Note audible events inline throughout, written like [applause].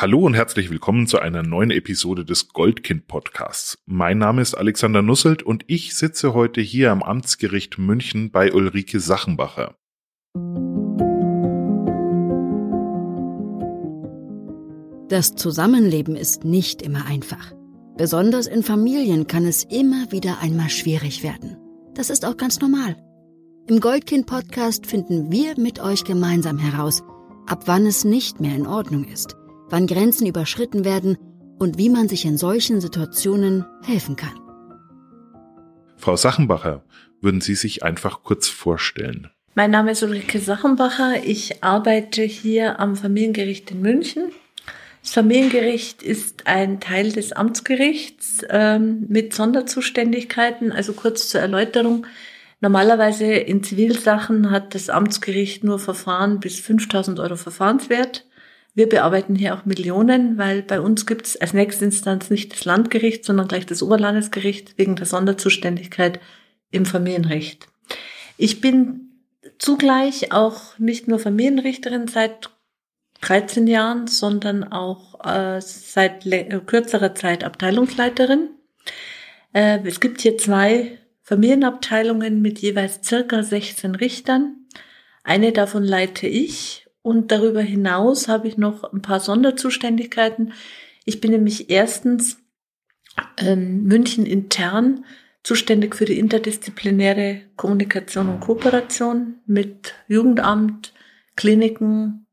Hallo und herzlich willkommen zu einer neuen Episode des Goldkind Podcasts. Mein Name ist Alexander Nusselt und ich sitze heute hier am Amtsgericht München bei Ulrike Sachenbacher. Das Zusammenleben ist nicht immer einfach. Besonders in Familien kann es immer wieder einmal schwierig werden. Das ist auch ganz normal. Im Goldkind-Podcast finden wir mit euch gemeinsam heraus, ab wann es nicht mehr in Ordnung ist, wann Grenzen überschritten werden und wie man sich in solchen Situationen helfen kann. Frau Sachenbacher, würden Sie sich einfach kurz vorstellen? Mein Name ist Ulrike Sachenbacher. Ich arbeite hier am Familiengericht in München das Familiengericht ist ein Teil des Amtsgerichts ähm, mit Sonderzuständigkeiten. Also kurz zur Erläuterung. Normalerweise in Zivilsachen hat das Amtsgericht nur Verfahren bis 5000 Euro Verfahrenswert. Wir bearbeiten hier auch Millionen, weil bei uns gibt es als nächste Instanz nicht das Landgericht, sondern gleich das Oberlandesgericht wegen der Sonderzuständigkeit im Familienrecht. Ich bin zugleich auch nicht nur Familienrichterin seit 13 Jahren, sondern auch äh, seit äh, kürzerer Zeit Abteilungsleiterin. Äh, es gibt hier zwei Familienabteilungen mit jeweils circa 16 Richtern. Eine davon leite ich und darüber hinaus habe ich noch ein paar Sonderzuständigkeiten. Ich bin nämlich erstens ähm, München intern zuständig für die interdisziplinäre Kommunikation und Kooperation mit Jugendamt, Kliniken,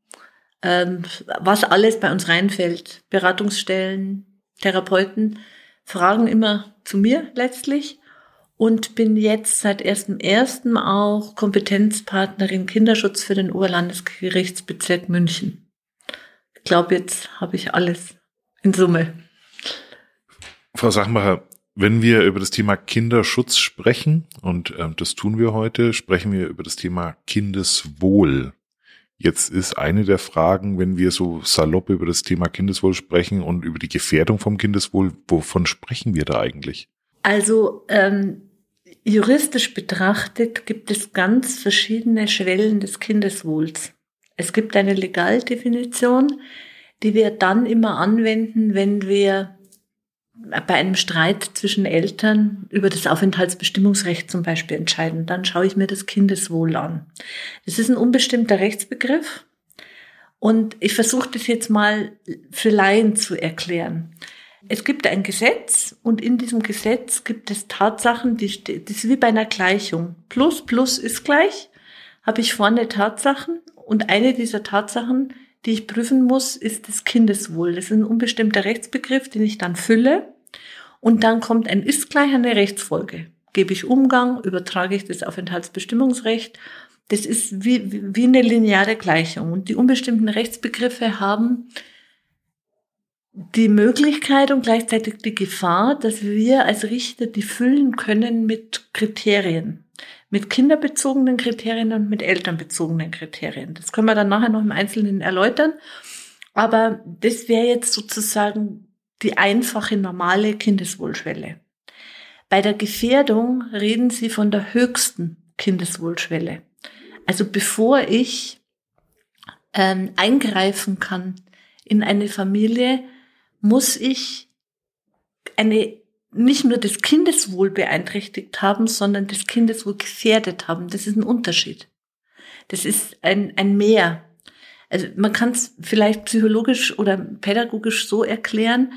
ähm, was alles bei uns reinfällt. Beratungsstellen, Therapeuten fragen immer zu mir letztlich und bin jetzt seit 1.1. auch Kompetenzpartnerin Kinderschutz für den Oberlandesgerichtsbezirk München. Ich glaube, jetzt habe ich alles in Summe. Frau Sachmacher, wenn wir über das Thema Kinderschutz sprechen, und äh, das tun wir heute, sprechen wir über das Thema Kindeswohl. Jetzt ist eine der Fragen, wenn wir so salopp über das Thema Kindeswohl sprechen und über die Gefährdung vom Kindeswohl, wovon sprechen wir da eigentlich? Also ähm, juristisch betrachtet gibt es ganz verschiedene Schwellen des Kindeswohls. Es gibt eine Legaldefinition, die wir dann immer anwenden, wenn wir bei einem Streit zwischen Eltern über das Aufenthaltsbestimmungsrecht zum Beispiel entscheiden, dann schaue ich mir das Kindeswohl an. Das ist ein unbestimmter Rechtsbegriff und ich versuche das jetzt mal für Laien zu erklären. Es gibt ein Gesetz und in diesem Gesetz gibt es Tatsachen, die, das ist wie bei einer Gleichung. Plus, plus ist gleich, habe ich vorne Tatsachen und eine dieser Tatsachen die ich prüfen muss, ist das Kindeswohl. Das ist ein unbestimmter Rechtsbegriff, den ich dann fülle. Und dann kommt ein ist gleich eine Rechtsfolge. Gebe ich Umgang, übertrage ich das Aufenthaltsbestimmungsrecht. Das ist wie, wie eine lineare Gleichung. Und die unbestimmten Rechtsbegriffe haben die Möglichkeit und gleichzeitig die Gefahr, dass wir als Richter die füllen können mit Kriterien mit kinderbezogenen Kriterien und mit elternbezogenen Kriterien. Das können wir dann nachher noch im Einzelnen erläutern. Aber das wäre jetzt sozusagen die einfache, normale Kindeswohlschwelle. Bei der Gefährdung reden Sie von der höchsten Kindeswohlschwelle. Also bevor ich ähm, eingreifen kann in eine Familie, muss ich eine nicht nur das Kindeswohl beeinträchtigt haben, sondern das Kindeswohl gefährdet haben. Das ist ein Unterschied. Das ist ein, ein Mehr. Also man kann es vielleicht psychologisch oder pädagogisch so erklären.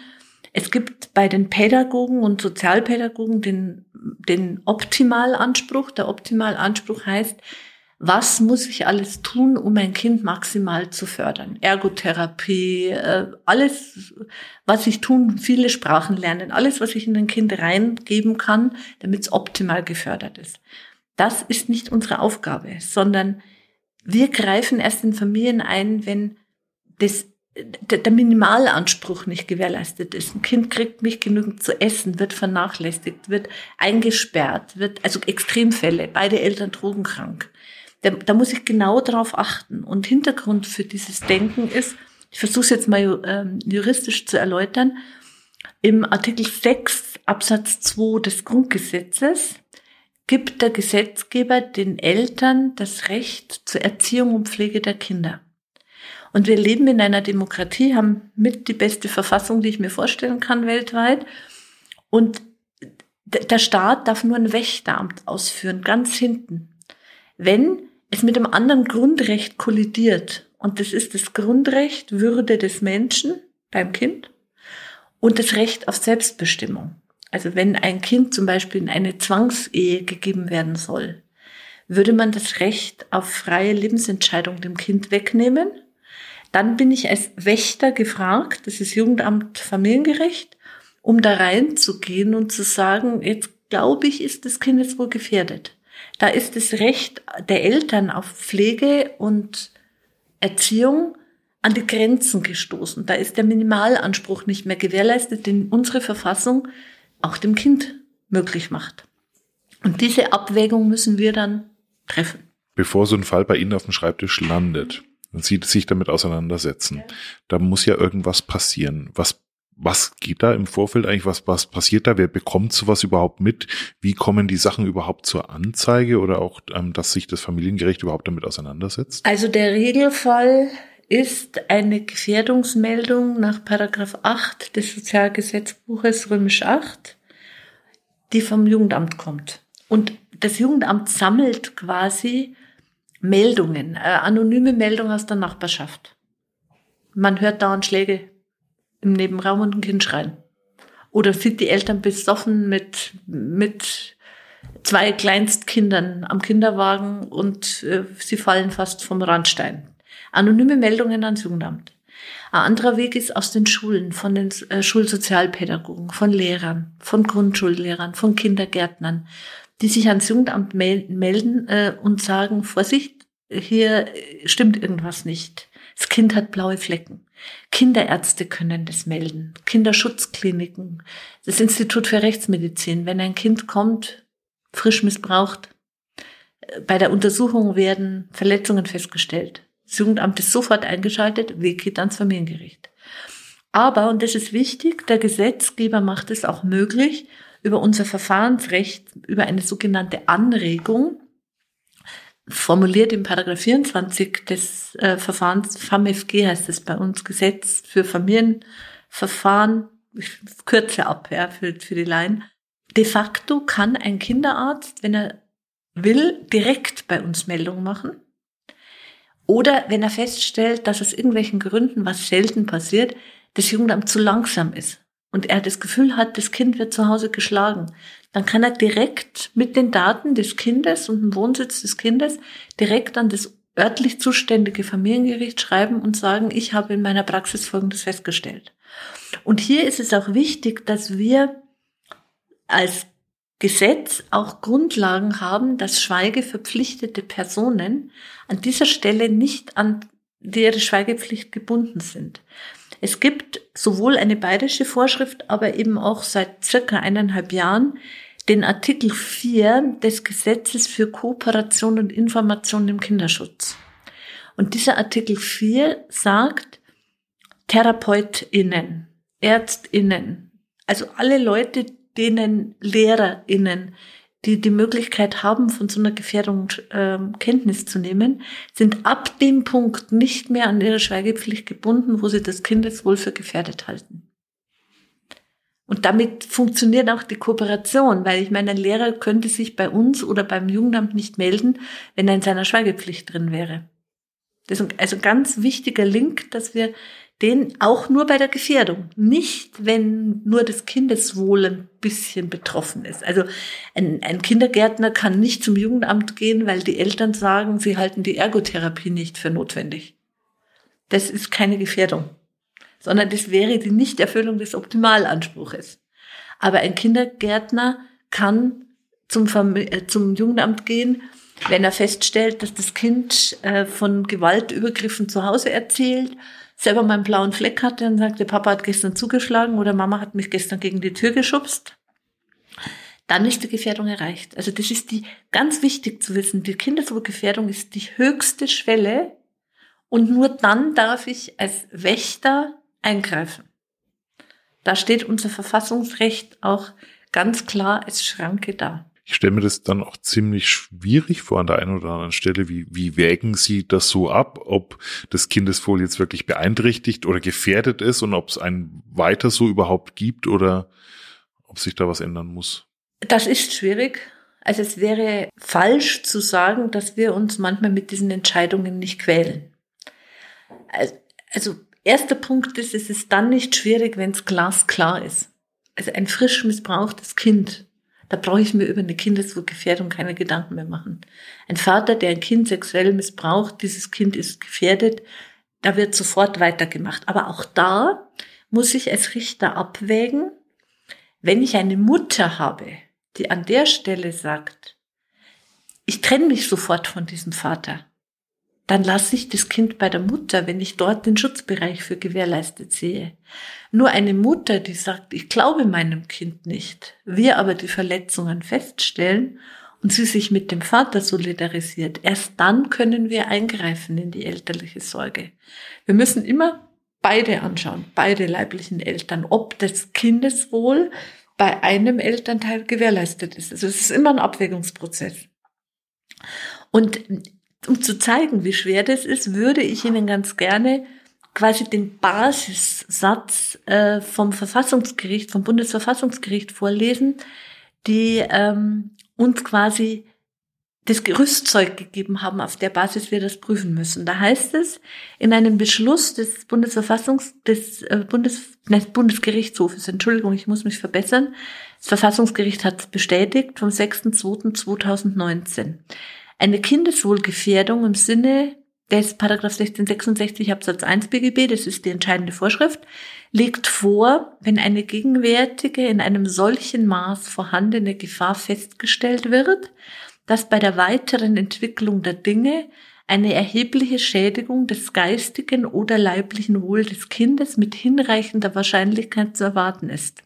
Es gibt bei den Pädagogen und Sozialpädagogen den, den Optimalanspruch. Der Optimalanspruch heißt, was muss ich alles tun, um mein Kind maximal zu fördern? Ergotherapie, äh, alles, was ich tun, viele Sprachen lernen, alles, was ich in ein Kind reingeben kann, damit es optimal gefördert ist. Das ist nicht unsere Aufgabe, sondern wir greifen erst in Familien ein, wenn das, der Minimalanspruch nicht gewährleistet ist. Ein Kind kriegt nicht genügend zu essen, wird vernachlässigt, wird eingesperrt, wird, also Extremfälle, beide Eltern drogenkrank da, da muss ich genau darauf achten. Und Hintergrund für dieses Denken ist, ich versuche es jetzt mal ähm, juristisch zu erläutern, im Artikel 6 Absatz 2 des Grundgesetzes gibt der Gesetzgeber den Eltern das Recht zur Erziehung und Pflege der Kinder. Und wir leben in einer Demokratie, haben mit die beste Verfassung, die ich mir vorstellen kann weltweit. Und der Staat darf nur ein Wächteramt ausführen, ganz hinten. Wenn es mit einem anderen Grundrecht kollidiert, und das ist das Grundrecht Würde des Menschen beim Kind und das Recht auf Selbstbestimmung. Also wenn ein Kind zum Beispiel in eine Zwangsehe gegeben werden soll, würde man das Recht auf freie Lebensentscheidung dem Kind wegnehmen. Dann bin ich als Wächter gefragt, das ist Jugendamt Familiengerecht, um da reinzugehen und zu sagen, jetzt glaube ich, ist das Kind jetzt wohl gefährdet. Da ist das Recht der Eltern auf Pflege und Erziehung an die Grenzen gestoßen. Da ist der Minimalanspruch nicht mehr gewährleistet, den unsere Verfassung auch dem Kind möglich macht. Und diese Abwägung müssen wir dann treffen. Bevor so ein Fall bei Ihnen auf dem Schreibtisch landet und Sie sich damit auseinandersetzen, da muss ja irgendwas passieren. Was was geht da im Vorfeld eigentlich? Was, was passiert da? Wer bekommt sowas überhaupt mit? Wie kommen die Sachen überhaupt zur Anzeige oder auch, ähm, dass sich das Familiengericht überhaupt damit auseinandersetzt? Also der Regelfall ist eine Gefährdungsmeldung nach Paragraph 8 des Sozialgesetzbuches Römisch 8, die vom Jugendamt kommt. Und das Jugendamt sammelt quasi Meldungen, äh, anonyme Meldungen aus der Nachbarschaft. Man hört dauernd Schläge im Nebenraum und ein Kind schreien. Oder sieht die Eltern besoffen mit, mit zwei Kleinstkindern am Kinderwagen und äh, sie fallen fast vom Randstein. Anonyme Meldungen ans Jugendamt. Ein anderer Weg ist aus den Schulen, von den äh, Schulsozialpädagogen, von Lehrern, von Grundschullehrern, von Kindergärtnern, die sich ans Jugendamt melden äh, und sagen, Vorsicht, hier stimmt irgendwas nicht. Das Kind hat blaue Flecken. Kinderärzte können das melden, Kinderschutzkliniken, das Institut für Rechtsmedizin. Wenn ein Kind kommt, frisch missbraucht, äh, bei der Untersuchung werden Verletzungen festgestellt. Das Jugendamt ist sofort eingeschaltet, Weg geht ans Familiengericht. Aber, und das ist wichtig, der Gesetzgeber macht es auch möglich, über unser Verfahrensrecht, über eine sogenannte Anregung, formuliert im Paragraph 24 des äh, Verfahrens, FAMFG heißt es bei uns, Gesetz für Familienverfahren, ich kürze ab, ja, für, für die Laien. De facto kann ein Kinderarzt, wenn er will, direkt bei uns Meldung machen. Oder wenn er feststellt, dass aus irgendwelchen Gründen, was selten passiert, das Jugendamt zu langsam ist und er das Gefühl hat, das Kind wird zu Hause geschlagen, dann kann er direkt mit den Daten des Kindes und dem Wohnsitz des Kindes direkt an das örtlich zuständige Familiengericht schreiben und sagen, ich habe in meiner Praxis Folgendes festgestellt. Und hier ist es auch wichtig, dass wir als Gesetz auch Grundlagen haben, dass schweigeverpflichtete Personen an dieser Stelle nicht an ihre Schweigepflicht gebunden sind. Es gibt sowohl eine bayerische Vorschrift, aber eben auch seit circa eineinhalb Jahren den Artikel 4 des Gesetzes für Kooperation und Information im Kinderschutz. Und dieser Artikel 4 sagt, TherapeutInnen, ÄrztInnen, also alle Leute, denen LehrerInnen die die Möglichkeit haben, von so einer Gefährdung äh, Kenntnis zu nehmen, sind ab dem Punkt nicht mehr an ihre Schweigepflicht gebunden, wo sie das Kindeswohl für gefährdet halten. Und damit funktioniert auch die Kooperation, weil ich meine, ein Lehrer könnte sich bei uns oder beim Jugendamt nicht melden, wenn er in seiner Schweigepflicht drin wäre. Das ist also ein ganz wichtiger Link, dass wir den auch nur bei der Gefährdung, nicht wenn nur das Kindeswohl ein bisschen betroffen ist. Also ein, ein Kindergärtner kann nicht zum Jugendamt gehen, weil die Eltern sagen, sie halten die Ergotherapie nicht für notwendig. Das ist keine Gefährdung, sondern das wäre die Nichterfüllung des Optimalanspruches. Aber ein Kindergärtner kann zum, äh, zum Jugendamt gehen, wenn er feststellt, dass das Kind äh, von Gewaltübergriffen zu Hause erzählt, selber mal einen blauen Fleck hatte und sagte, Papa hat gestern zugeschlagen oder Mama hat mich gestern gegen die Tür geschubst, dann ist die Gefährdung erreicht. Also das ist die ganz wichtig zu wissen. Die Kindeswohlgefährdung ist die höchste Schwelle und nur dann darf ich als Wächter eingreifen. Da steht unser Verfassungsrecht auch ganz klar als Schranke da. Ich stelle mir das dann auch ziemlich schwierig vor an der einen oder anderen Stelle. Wie, wie wägen Sie das so ab, ob das Kindeswohl jetzt wirklich beeinträchtigt oder gefährdet ist und ob es einen weiter so überhaupt gibt oder ob sich da was ändern muss? Das ist schwierig. Also es wäre falsch zu sagen, dass wir uns manchmal mit diesen Entscheidungen nicht quälen. Also erster Punkt ist, es ist dann nicht schwierig, wenn es glasklar ist. Also ein frisch missbrauchtes Kind, da brauche ich mir über eine Kindeswohlgefährdung keine Gedanken mehr machen. Ein Vater, der ein Kind sexuell missbraucht, dieses Kind ist gefährdet, da wird sofort weitergemacht. Aber auch da muss ich als Richter abwägen, wenn ich eine Mutter habe, die an der Stelle sagt, ich trenne mich sofort von diesem Vater, dann lasse ich das Kind bei der Mutter, wenn ich dort den Schutzbereich für gewährleistet sehe. Nur eine Mutter, die sagt, ich glaube meinem Kind nicht, wir aber die Verletzungen feststellen und sie sich mit dem Vater solidarisiert, erst dann können wir eingreifen in die elterliche Sorge. Wir müssen immer beide anschauen, beide leiblichen Eltern, ob das Kindeswohl bei einem Elternteil gewährleistet ist. Also es ist immer ein Abwägungsprozess. Und um zu zeigen, wie schwer das ist, würde ich Ihnen ganz gerne quasi den Basissatz äh, vom Verfassungsgericht, vom Bundesverfassungsgericht vorlesen, die ähm, uns quasi das Gerüstzeug gegeben haben, auf der Basis wir das prüfen müssen. Da heißt es in einem Beschluss des Bundesverfassungs des äh, Bundes des Bundesgerichtshofes, Entschuldigung, ich muss mich verbessern. Das Verfassungsgericht hat bestätigt vom 6.2.2019. Eine Kindeswohlgefährdung im Sinne des Paragraph 1666 Absatz 1 BGB, das ist die entscheidende Vorschrift, legt vor, wenn eine gegenwärtige in einem solchen Maß vorhandene Gefahr festgestellt wird, dass bei der weiteren Entwicklung der Dinge eine erhebliche Schädigung des geistigen oder leiblichen Wohl des Kindes mit hinreichender Wahrscheinlichkeit zu erwarten ist.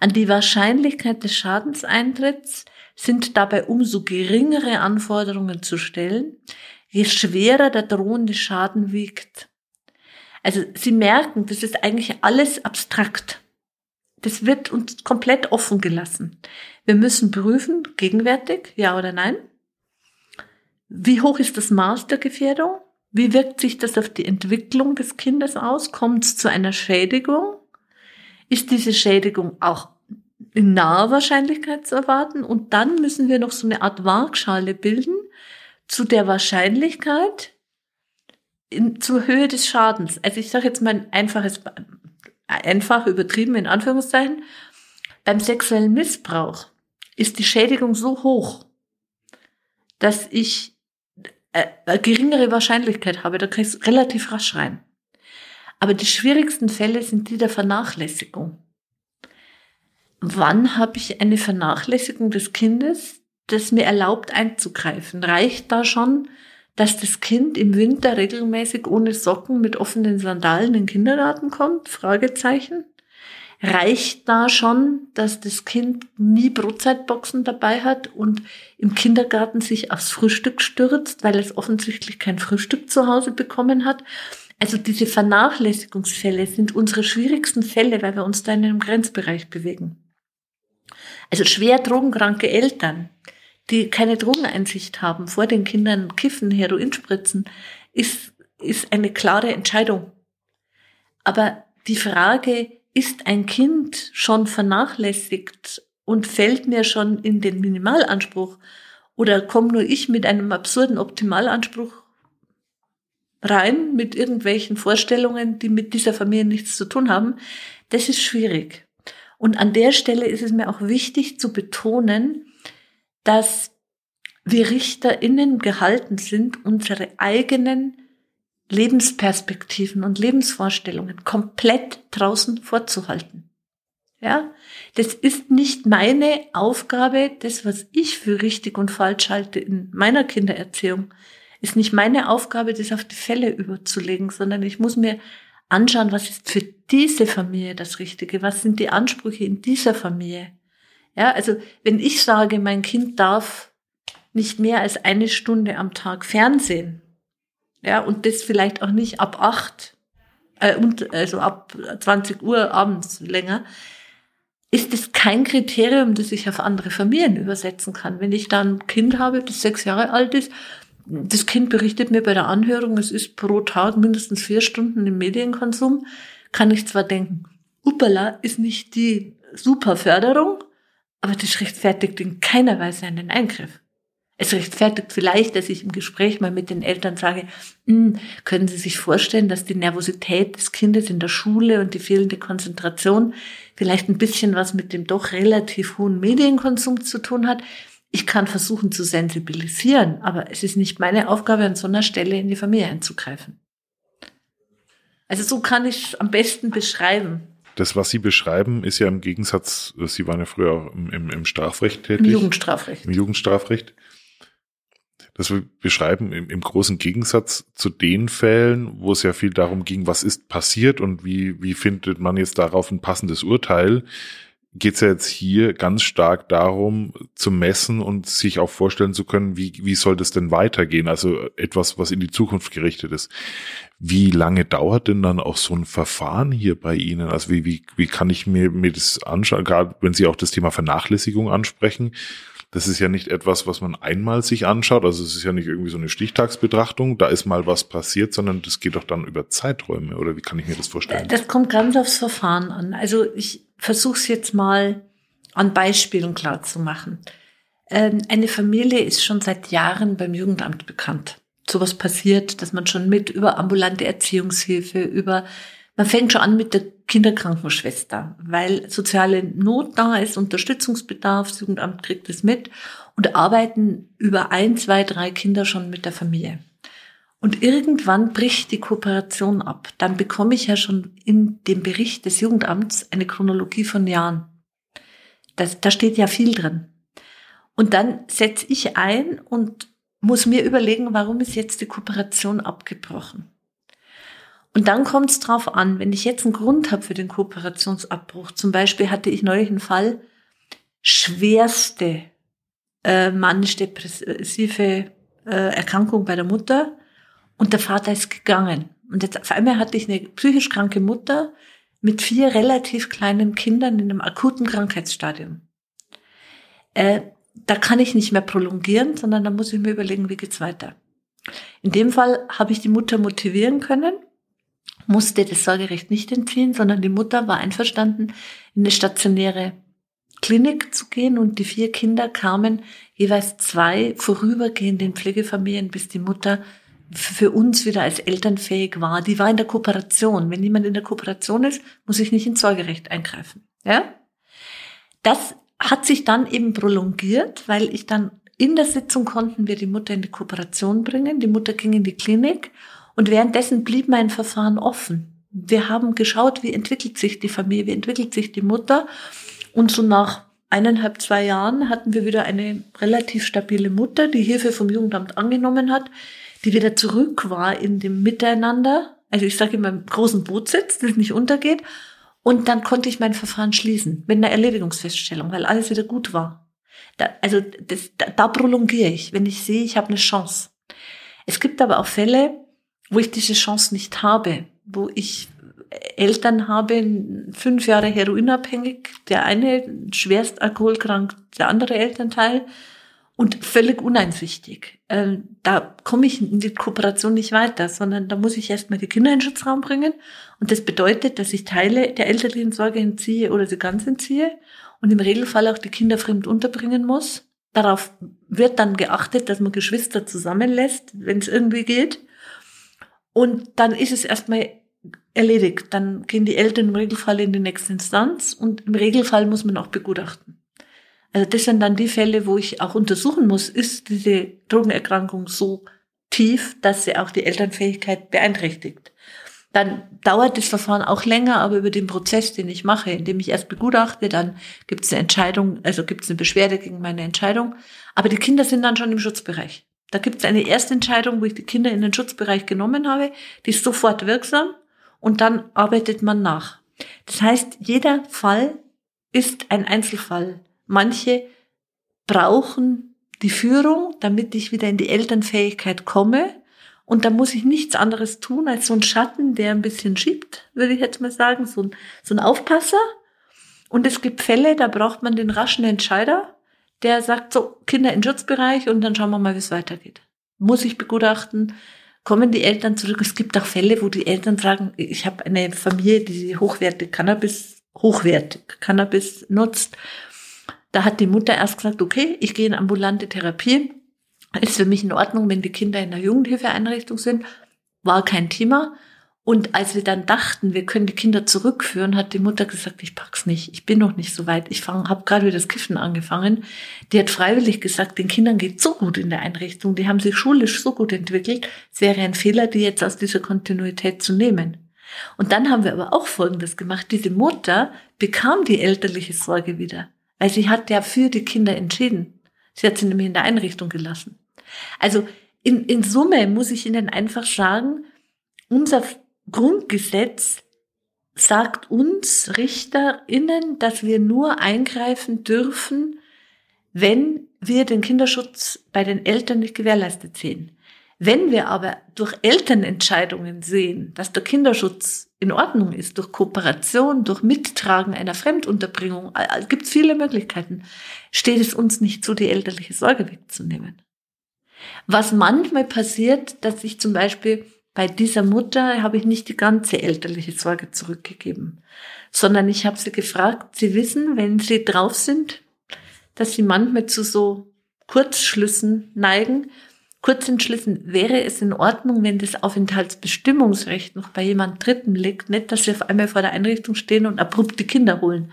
An die Wahrscheinlichkeit des Schadenseintritts sind dabei umso geringere Anforderungen zu stellen, je schwerer der drohende Schaden wiegt. Also Sie merken, das ist eigentlich alles abstrakt. Das wird uns komplett offen gelassen. Wir müssen prüfen, gegenwärtig, ja oder nein. Wie hoch ist das Maß der Gefährdung? Wie wirkt sich das auf die Entwicklung des Kindes aus? Kommt es zu einer Schädigung? Ist diese Schädigung auch in naher Wahrscheinlichkeit zu erwarten. Und dann müssen wir noch so eine Art Waagschale bilden zu der Wahrscheinlichkeit in, zur Höhe des Schadens. Also ich sage jetzt mal ein einfaches, einfach übertrieben in Anführungszeichen. Beim sexuellen Missbrauch ist die Schädigung so hoch, dass ich äh, eine geringere Wahrscheinlichkeit habe. Da kann ich relativ rasch rein. Aber die schwierigsten Fälle sind die der Vernachlässigung wann habe ich eine Vernachlässigung des Kindes, das mir erlaubt einzugreifen? Reicht da schon, dass das Kind im Winter regelmäßig ohne Socken mit offenen Sandalen in den Kindergarten kommt? Fragezeichen. Reicht da schon, dass das Kind nie Brotzeitboxen dabei hat und im Kindergarten sich aufs Frühstück stürzt, weil es offensichtlich kein Frühstück zu Hause bekommen hat? Also diese Vernachlässigungsfälle sind unsere schwierigsten Fälle, weil wir uns da in einem Grenzbereich bewegen. Also schwer drogenkranke Eltern, die keine Drogeneinsicht haben, vor den Kindern kiffen, Heroin spritzen, ist, ist eine klare Entscheidung. Aber die Frage, ist ein Kind schon vernachlässigt und fällt mir schon in den Minimalanspruch oder komme nur ich mit einem absurden Optimalanspruch rein mit irgendwelchen Vorstellungen, die mit dieser Familie nichts zu tun haben, das ist schwierig. Und an der Stelle ist es mir auch wichtig zu betonen, dass wir RichterInnen gehalten sind, unsere eigenen Lebensperspektiven und Lebensvorstellungen komplett draußen vorzuhalten. Ja, das ist nicht meine Aufgabe, das, was ich für richtig und falsch halte in meiner Kindererziehung, ist nicht meine Aufgabe, das auf die Fälle überzulegen, sondern ich muss mir anschauen, was ist für diese Familie das Richtige, was sind die Ansprüche in dieser Familie. Ja, also wenn ich sage, mein Kind darf nicht mehr als eine Stunde am Tag Fernsehen, ja, und das vielleicht auch nicht ab acht, äh, und, also ab 20 Uhr abends länger, ist es kein Kriterium, das ich auf andere Familien übersetzen kann. Wenn ich dann ein Kind habe, das sechs Jahre alt ist, das Kind berichtet mir bei der Anhörung, es ist pro Tag mindestens vier Stunden im Medienkonsum, kann ich zwar denken, Uppala ist nicht die super Förderung, aber das rechtfertigt in keiner Weise einen Eingriff. Es rechtfertigt vielleicht, dass ich im Gespräch mal mit den Eltern sage, hm, können Sie sich vorstellen, dass die Nervosität des Kindes in der Schule und die fehlende Konzentration vielleicht ein bisschen was mit dem doch relativ hohen Medienkonsum zu tun hat. Ich kann versuchen zu sensibilisieren, aber es ist nicht meine Aufgabe, an so einer Stelle in die Familie einzugreifen. Also so kann ich es am besten beschreiben. Das, was Sie beschreiben, ist ja im Gegensatz, Sie waren ja früher auch im, im, im Strafrecht tätig. Im Jugendstrafrecht. Im Jugendstrafrecht. Das wir beschreiben im, im großen Gegensatz zu den Fällen, wo es ja viel darum ging, was ist passiert und wie, wie findet man jetzt darauf ein passendes Urteil, geht es ja jetzt hier ganz stark darum, zu messen und sich auch vorstellen zu können, wie, wie soll das denn weitergehen? Also etwas, was in die Zukunft gerichtet ist. Wie lange dauert denn dann auch so ein Verfahren hier bei Ihnen? Also wie, wie, wie kann ich mir, mir das anschauen, gerade wenn Sie auch das Thema Vernachlässigung ansprechen? Das ist ja nicht etwas, was man einmal sich anschaut. Also es ist ja nicht irgendwie so eine Stichtagsbetrachtung, da ist mal was passiert, sondern das geht doch dann über Zeiträume. Oder wie kann ich mir das vorstellen? Das kommt ganz aufs Verfahren an. Also ich versuche es jetzt mal an Beispielen klar zu machen. Ähm, eine Familie ist schon seit Jahren beim Jugendamt bekannt. Sowas passiert, dass man schon mit über ambulante Erziehungshilfe, über man fängt schon an mit der Kinderkrankenschwester, weil soziale Not da ist, Unterstützungsbedarf, das Jugendamt kriegt es mit und arbeiten über ein, zwei, drei Kinder schon mit der Familie. Und irgendwann bricht die Kooperation ab. Dann bekomme ich ja schon in dem Bericht des Jugendamts eine Chronologie von Jahren. Das, da steht ja viel drin. Und dann setze ich ein und muss mir überlegen, warum ist jetzt die Kooperation abgebrochen. Und dann kommt es drauf an, wenn ich jetzt einen Grund habe für den Kooperationsabbruch, zum Beispiel hatte ich neulich einen Fall, schwerste äh, manisch-depressive äh, Erkrankung bei der Mutter und der Vater ist gegangen. Und jetzt auf einmal hatte ich eine psychisch kranke Mutter mit vier relativ kleinen Kindern in einem akuten Krankheitsstadium. Äh, da kann ich nicht mehr prolongieren, sondern da muss ich mir überlegen, wie geht's weiter. In dem Fall habe ich die Mutter motivieren können musste das Sorgerecht nicht entziehen, sondern die Mutter war einverstanden, in eine stationäre Klinik zu gehen und die vier Kinder kamen jeweils zwei vorübergehend in Pflegefamilien, bis die Mutter für uns wieder als elternfähig war. Die war in der Kooperation. Wenn jemand in der Kooperation ist, muss ich nicht ins Sorgerecht eingreifen. Ja? Das hat sich dann eben prolongiert, weil ich dann in der Sitzung konnten wir die Mutter in die Kooperation bringen. Die Mutter ging in die Klinik und währenddessen blieb mein Verfahren offen. Wir haben geschaut, wie entwickelt sich die Familie, wie entwickelt sich die Mutter. Und so nach eineinhalb, zwei Jahren hatten wir wieder eine relativ stabile Mutter, die Hilfe vom Jugendamt angenommen hat, die wieder zurück war in dem Miteinander. Also ich sage immer im großen Boot sitzt, das nicht untergeht. Und dann konnte ich mein Verfahren schließen mit einer Erledigungsfeststellung, weil alles wieder gut war. Da, also das, da, da prolongiere ich, wenn ich sehe, ich habe eine Chance. Es gibt aber auch Fälle, wo ich diese Chance nicht habe, wo ich Eltern habe, fünf Jahre heroinabhängig, der eine schwerst alkoholkrank, der andere Elternteil und völlig uneinsichtig. Ähm, da komme ich in die Kooperation nicht weiter, sondern da muss ich erstmal die Kinder in den Schutzraum bringen. Und das bedeutet, dass ich Teile der elterlichen Sorge entziehe oder sie ganz entziehe und im Regelfall auch die Kinder fremd unterbringen muss. Darauf wird dann geachtet, dass man Geschwister zusammenlässt, wenn es irgendwie geht. Und dann ist es erstmal erledigt. Dann gehen die Eltern im Regelfall in die nächste Instanz und im Regelfall muss man auch begutachten. Also das sind dann die Fälle, wo ich auch untersuchen muss, ist diese Drogenerkrankung so tief, dass sie auch die Elternfähigkeit beeinträchtigt. Dann dauert das Verfahren auch länger, aber über den Prozess, den ich mache, indem ich erst begutachte, dann gibt es eine Entscheidung, also gibt es eine Beschwerde gegen meine Entscheidung. Aber die Kinder sind dann schon im Schutzbereich. Da gibt es eine Erstentscheidung, wo ich die Kinder in den Schutzbereich genommen habe, die ist sofort wirksam und dann arbeitet man nach. Das heißt, jeder Fall ist ein Einzelfall. Manche brauchen die Führung, damit ich wieder in die Elternfähigkeit komme. Und da muss ich nichts anderes tun als so ein Schatten, der ein bisschen schiebt, würde ich jetzt mal sagen, so ein, so ein Aufpasser. Und es gibt Fälle, da braucht man den raschen Entscheider, der sagt so, Kinder in Schutzbereich und dann schauen wir mal, wie es weitergeht. Muss ich begutachten, kommen die Eltern zurück. Es gibt auch Fälle, wo die Eltern sagen, ich habe eine Familie, die hochwertig Cannabis, hochwertig Cannabis nutzt. Da hat die Mutter erst gesagt, okay, ich gehe in ambulante Therapie. Ist für mich in Ordnung, wenn die Kinder in der Jugendhilfeeinrichtung sind. War kein Thema. Und als wir dann dachten, wir können die Kinder zurückführen, hat die Mutter gesagt, ich pack's nicht, ich bin noch nicht so weit. Ich habe gerade wieder das Kiffen angefangen. Die hat freiwillig gesagt, den Kindern geht so gut in der Einrichtung, die haben sich schulisch so gut entwickelt, es wäre ein Fehler, die jetzt aus dieser Kontinuität zu nehmen. Und dann haben wir aber auch Folgendes gemacht. Diese Mutter bekam die elterliche Sorge wieder, weil sie hat ja für die Kinder entschieden. Sie hat sie nämlich in der Einrichtung gelassen. Also in, in Summe muss ich Ihnen einfach sagen, unser Grundgesetz sagt uns RichterInnen, dass wir nur eingreifen dürfen, wenn wir den Kinderschutz bei den Eltern nicht gewährleistet sehen. Wenn wir aber durch Elternentscheidungen sehen, dass der Kinderschutz in Ordnung ist, durch Kooperation, durch Mittragen einer Fremdunterbringung, gibt es viele Möglichkeiten, steht es uns nicht zu, die elterliche Sorge wegzunehmen. Was manchmal passiert, dass ich zum Beispiel bei dieser Mutter habe ich nicht die ganze elterliche Sorge zurückgegeben, sondern ich habe sie gefragt, sie wissen, wenn sie drauf sind, dass sie manchmal zu so Kurzschlüssen neigen. Kurzentschlüssen wäre es in Ordnung, wenn das Aufenthaltsbestimmungsrecht noch bei jemand Dritten liegt, nicht, dass sie auf einmal vor der Einrichtung stehen und abrupt die Kinder holen.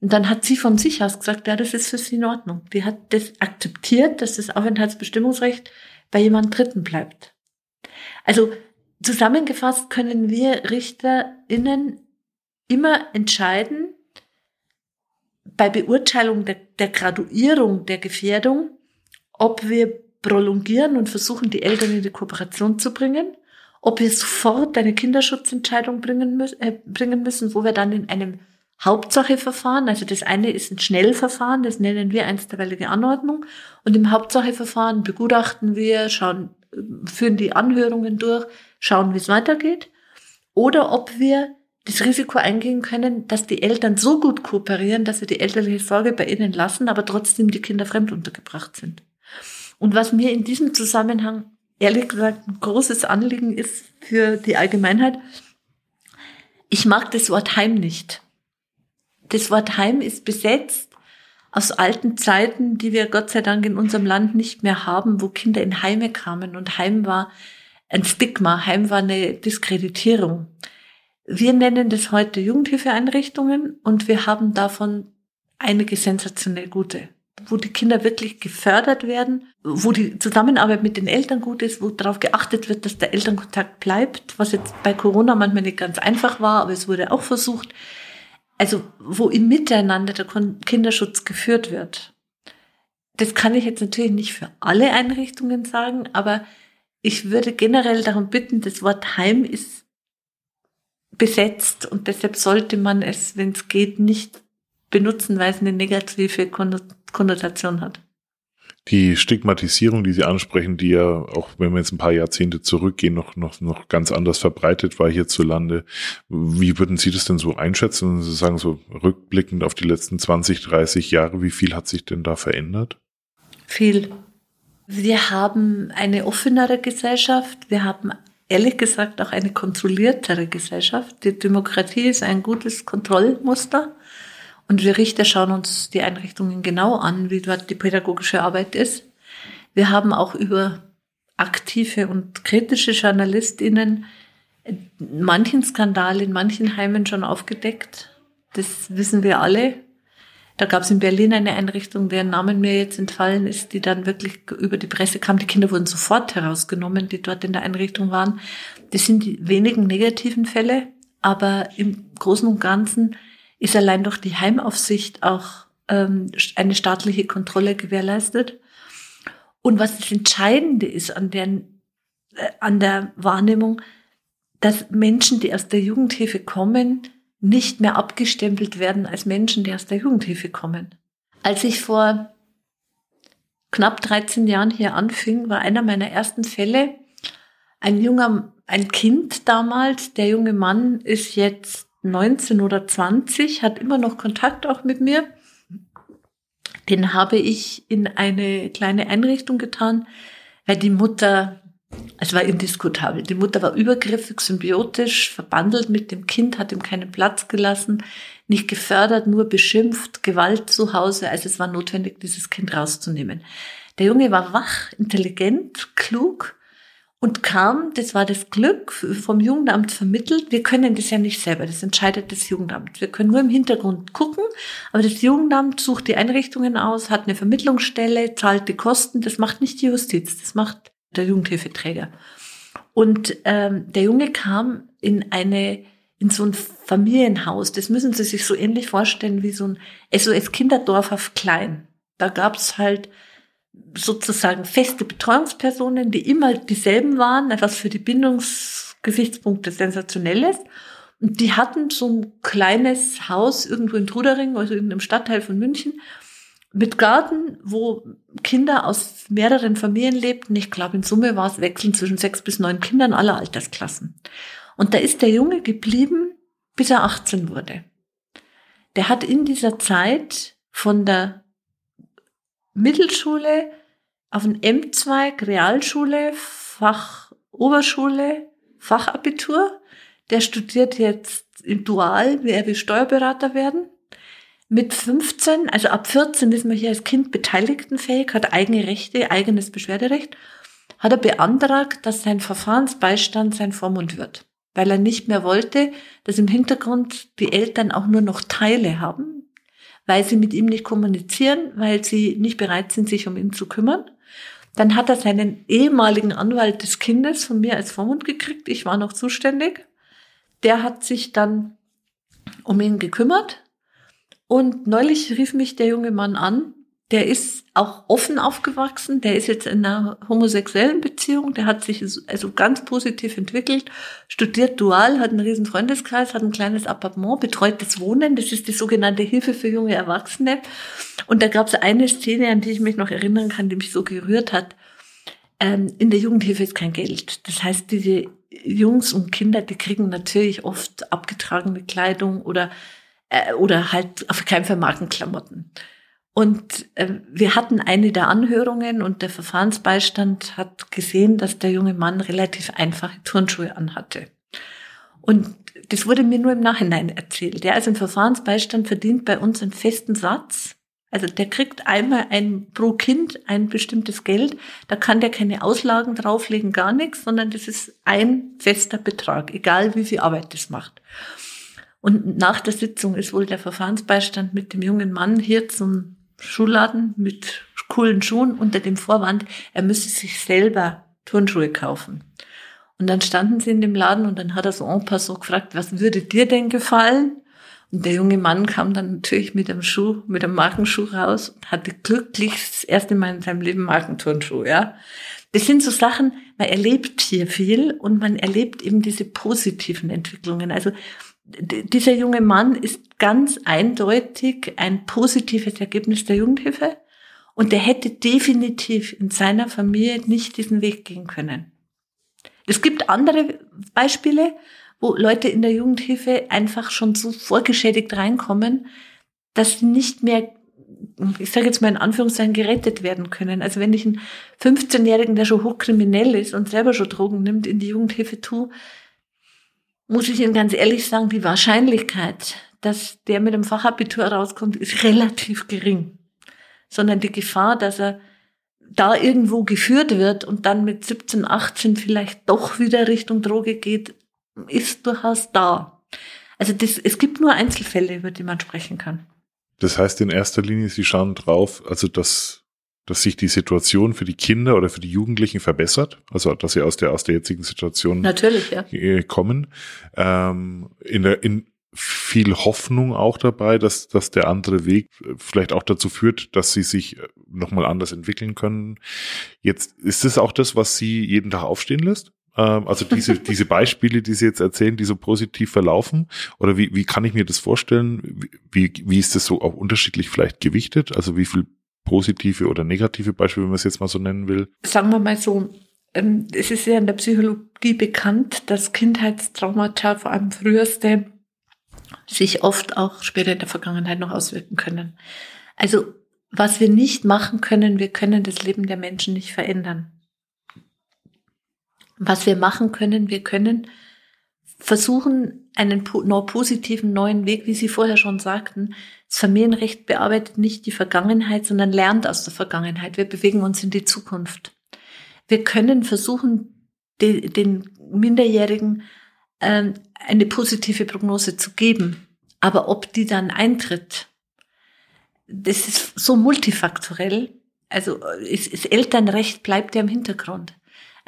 Und dann hat sie von sich aus gesagt, ja, das ist für sie in Ordnung. Die hat das akzeptiert, dass das Aufenthaltsbestimmungsrecht bei jemand Dritten bleibt. Also Zusammengefasst können wir RichterInnen immer entscheiden, bei Beurteilung der, der Graduierung der Gefährdung, ob wir prolongieren und versuchen, die Eltern in die Kooperation zu bringen, ob wir sofort eine Kinderschutzentscheidung bringen, müssen, äh, bringen müssen, wo wir dann in einem Hauptsacheverfahren, also das eine ist ein Schnellverfahren, das nennen wir einstweilige Anordnung, und im Hauptsacheverfahren begutachten wir, schauen, führen die Anhörungen durch, schauen, wie es weitergeht, oder ob wir das Risiko eingehen können, dass die Eltern so gut kooperieren, dass wir die elterliche Sorge bei ihnen lassen, aber trotzdem die Kinder fremd untergebracht sind. Und was mir in diesem Zusammenhang ehrlich gesagt ein großes Anliegen ist für die Allgemeinheit, ich mag das Wort Heim nicht. Das Wort Heim ist besetzt aus alten Zeiten, die wir Gott sei Dank in unserem Land nicht mehr haben, wo Kinder in Heime kamen und Heim war ein Stigma, Heim war eine Diskreditierung. Wir nennen das heute Jugendhilfeeinrichtungen und wir haben davon einige sensationell gute, wo die Kinder wirklich gefördert werden, wo die Zusammenarbeit mit den Eltern gut ist, wo darauf geachtet wird, dass der Elternkontakt bleibt, was jetzt bei Corona manchmal nicht ganz einfach war, aber es wurde auch versucht. Also wo im Miteinander der Kinderschutz geführt wird. Das kann ich jetzt natürlich nicht für alle Einrichtungen sagen, aber ich würde generell darum bitten, das Wort Heim ist besetzt und deshalb sollte man es, wenn es geht, nicht benutzen, weil es eine negative Konnotation hat. Die Stigmatisierung, die Sie ansprechen, die ja auch, wenn wir jetzt ein paar Jahrzehnte zurückgehen, noch, noch, noch ganz anders verbreitet war hierzulande. Wie würden Sie das denn so einschätzen? Und Sie sagen so rückblickend auf die letzten 20, 30 Jahre, wie viel hat sich denn da verändert? Viel. Wir haben eine offenere Gesellschaft. Wir haben ehrlich gesagt auch eine kontrolliertere Gesellschaft. Die Demokratie ist ein gutes Kontrollmuster. Und wir Richter schauen uns die Einrichtungen genau an, wie dort die pädagogische Arbeit ist. Wir haben auch über aktive und kritische JournalistInnen manchen Skandal in manchen Heimen schon aufgedeckt. Das wissen wir alle. Da gab es in Berlin eine Einrichtung, deren Namen mir jetzt entfallen ist, die dann wirklich über die Presse kam. Die Kinder wurden sofort herausgenommen, die dort in der Einrichtung waren. Das sind die wenigen negativen Fälle, aber im Großen und Ganzen ist allein durch die Heimaufsicht auch ähm, eine staatliche Kontrolle gewährleistet. Und was das Entscheidende ist an, deren, äh, an der Wahrnehmung, dass Menschen, die aus der Jugendhilfe kommen, nicht mehr abgestempelt werden als Menschen, die aus der Jugendhilfe kommen. Als ich vor knapp 13 Jahren hier anfing, war einer meiner ersten Fälle ein junger, ein Kind damals. Der junge Mann ist jetzt 19 oder 20, hat immer noch Kontakt auch mit mir. Den habe ich in eine kleine Einrichtung getan, weil die Mutter, es war indiskutabel, die Mutter war übergriffig, symbiotisch, verbandelt mit dem Kind, hat ihm keinen Platz gelassen, nicht gefördert, nur beschimpft, Gewalt zu Hause. Also es war notwendig, dieses Kind rauszunehmen. Der Junge war wach, intelligent, klug und kam, das war das Glück, vom Jugendamt vermittelt. Wir können das ja nicht selber, das entscheidet das Jugendamt. Wir können nur im Hintergrund gucken, aber das Jugendamt sucht die Einrichtungen aus, hat eine Vermittlungsstelle, zahlt die Kosten. Das macht nicht die Justiz, das macht der Jugendhilfeträger. Und ähm, der Junge kam in eine in so ein Familienhaus. Das müssen Sie sich so ähnlich vorstellen wie so ein SOS-Kinderdorf auf klein. Da gab's halt sozusagen feste Betreuungspersonen, die immer dieselben waren, etwas für die Bindungsgesichtspunkte sensationelles. Und die hatten so ein kleines Haus irgendwo in Trudering, also in einem Stadtteil von München, mit Garten, wo Kinder aus mehreren Familien lebten. Ich glaube, in Summe war es wechseln zwischen sechs bis neun Kindern aller Altersklassen. Und da ist der Junge geblieben, bis er 18 wurde. Der hat in dieser Zeit von der Mittelschule auf den M-Zweig, Realschule, Fach Oberschule, Fachabitur. Der studiert jetzt im Dual, wie er will Steuerberater werden. Mit 15, also ab 14 ist man hier als Kind beteiligtenfähig, hat eigene Rechte, eigenes Beschwerderecht, hat er beantragt, dass sein Verfahrensbeistand sein Vormund wird, weil er nicht mehr wollte, dass im Hintergrund die Eltern auch nur noch Teile haben, weil sie mit ihm nicht kommunizieren, weil sie nicht bereit sind, sich um ihn zu kümmern. Dann hat er seinen ehemaligen Anwalt des Kindes von mir als Vormund gekriegt. Ich war noch zuständig. Der hat sich dann um ihn gekümmert. Und neulich rief mich der junge Mann an der ist auch offen aufgewachsen, der ist jetzt in einer homosexuellen Beziehung, der hat sich also ganz positiv entwickelt, studiert dual, hat einen riesen Freundeskreis, hat ein kleines Appartement, betreutes Wohnen, das ist die sogenannte Hilfe für junge Erwachsene. Und da gab es eine Szene, an die ich mich noch erinnern kann, die mich so gerührt hat. Ähm, in der Jugendhilfe ist kein Geld. Das heißt, diese Jungs und Kinder, die kriegen natürlich oft abgetragene Kleidung oder, äh, oder halt auf keinen Fall Markenklamotten. Und äh, wir hatten eine der Anhörungen und der Verfahrensbeistand hat gesehen, dass der junge Mann relativ einfache Turnschuhe anhatte. Und das wurde mir nur im Nachhinein erzählt. Der also ein Verfahrensbeistand verdient bei uns einen festen Satz. Also der kriegt einmal ein pro Kind ein bestimmtes Geld. Da kann der keine Auslagen drauflegen, gar nichts, sondern das ist ein fester Betrag, egal wie viel Arbeit das macht. Und nach der Sitzung ist wohl der Verfahrensbeistand mit dem jungen Mann hier zum Schuhladen mit coolen Schuhen unter dem Vorwand, er müsse sich selber Turnschuhe kaufen. Und dann standen sie in dem Laden und dann hat er so en passant gefragt, was würde dir denn gefallen? Und der junge Mann kam dann natürlich mit einem Schuh, mit einem Markenschuh raus und hatte glücklich das erste Mal in seinem Leben Markenturnschuh, ja. Das sind so Sachen, man erlebt hier viel und man erlebt eben diese positiven Entwicklungen. Also dieser junge Mann ist ganz eindeutig ein positives Ergebnis der Jugendhilfe und der hätte definitiv in seiner Familie nicht diesen Weg gehen können. Es gibt andere Beispiele, wo Leute in der Jugendhilfe einfach schon so vorgeschädigt reinkommen, dass sie nicht mehr, ich sage jetzt mal in Anführungszeichen, gerettet werden können. Also wenn ich einen 15-Jährigen, der schon hochkriminell ist und selber schon Drogen nimmt, in die Jugendhilfe tue, muss ich Ihnen ganz ehrlich sagen, die Wahrscheinlichkeit, dass der mit dem Fachabitur rauskommt, ist relativ gering. Sondern die Gefahr, dass er da irgendwo geführt wird und dann mit 17, 18 vielleicht doch wieder Richtung Droge geht, ist durchaus da. Also das, es gibt nur Einzelfälle, über die man sprechen kann. Das heißt in erster Linie, Sie schauen drauf, also dass dass sich die Situation für die Kinder oder für die Jugendlichen verbessert, also dass sie aus der aus der jetzigen Situation Natürlich, ja. kommen. Ähm, in der in viel Hoffnung auch dabei, dass dass der andere Weg vielleicht auch dazu führt, dass sie sich noch mal anders entwickeln können. Jetzt ist es auch das, was sie jeden Tag aufstehen lässt. Ähm, also diese [laughs] diese Beispiele, die Sie jetzt erzählen, die so positiv verlaufen, oder wie wie kann ich mir das vorstellen? Wie wie ist das so auch unterschiedlich vielleicht gewichtet? Also wie viel positive oder negative Beispiele, wenn man es jetzt mal so nennen will? Sagen wir mal so, ähm, es ist ja in der Psychologie bekannt, dass Kindheitstraumata, vor allem früheste, sich oft auch später in der Vergangenheit noch auswirken können. Also was wir nicht machen können, wir können das Leben der Menschen nicht verändern. Was wir machen können, wir können versuchen, einen positiven neuen Weg, wie Sie vorher schon sagten. Das Familienrecht bearbeitet nicht die Vergangenheit, sondern lernt aus der Vergangenheit. Wir bewegen uns in die Zukunft. Wir können versuchen, den Minderjährigen ähm, eine positive Prognose zu geben. Aber ob die dann eintritt, das ist so multifaktorell. Also das Elternrecht bleibt ja im Hintergrund.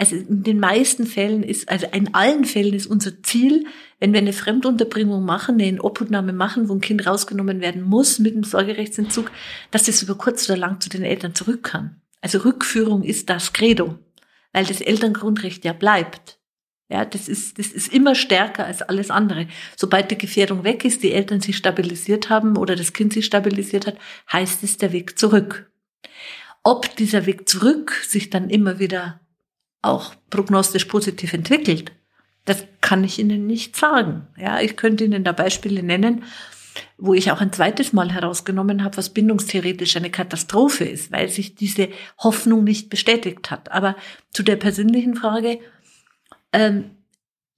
Also in den meisten Fällen ist, also in allen Fällen ist unser Ziel, wenn wir eine Fremdunterbringung machen, eine Obhutnahme machen, wo ein Kind rausgenommen werden muss mit dem Sorgerechtsentzug, dass es über kurz oder lang zu den Eltern zurück kann. Also Rückführung ist das Credo, weil das Elterngrundrecht ja bleibt. Ja, das ist, das ist immer stärker als alles andere. Sobald die Gefährdung weg ist, die Eltern sich stabilisiert haben oder das Kind sich stabilisiert hat, heißt es der Weg zurück. Ob dieser Weg zurück sich dann immer wieder auch prognostisch positiv entwickelt, das kann ich Ihnen nicht sagen. Ja, ich könnte Ihnen da Beispiele nennen, wo ich auch ein zweites Mal herausgenommen habe, was bindungstheoretisch eine Katastrophe ist, weil sich diese Hoffnung nicht bestätigt hat. Aber zu der persönlichen Frage, ähm,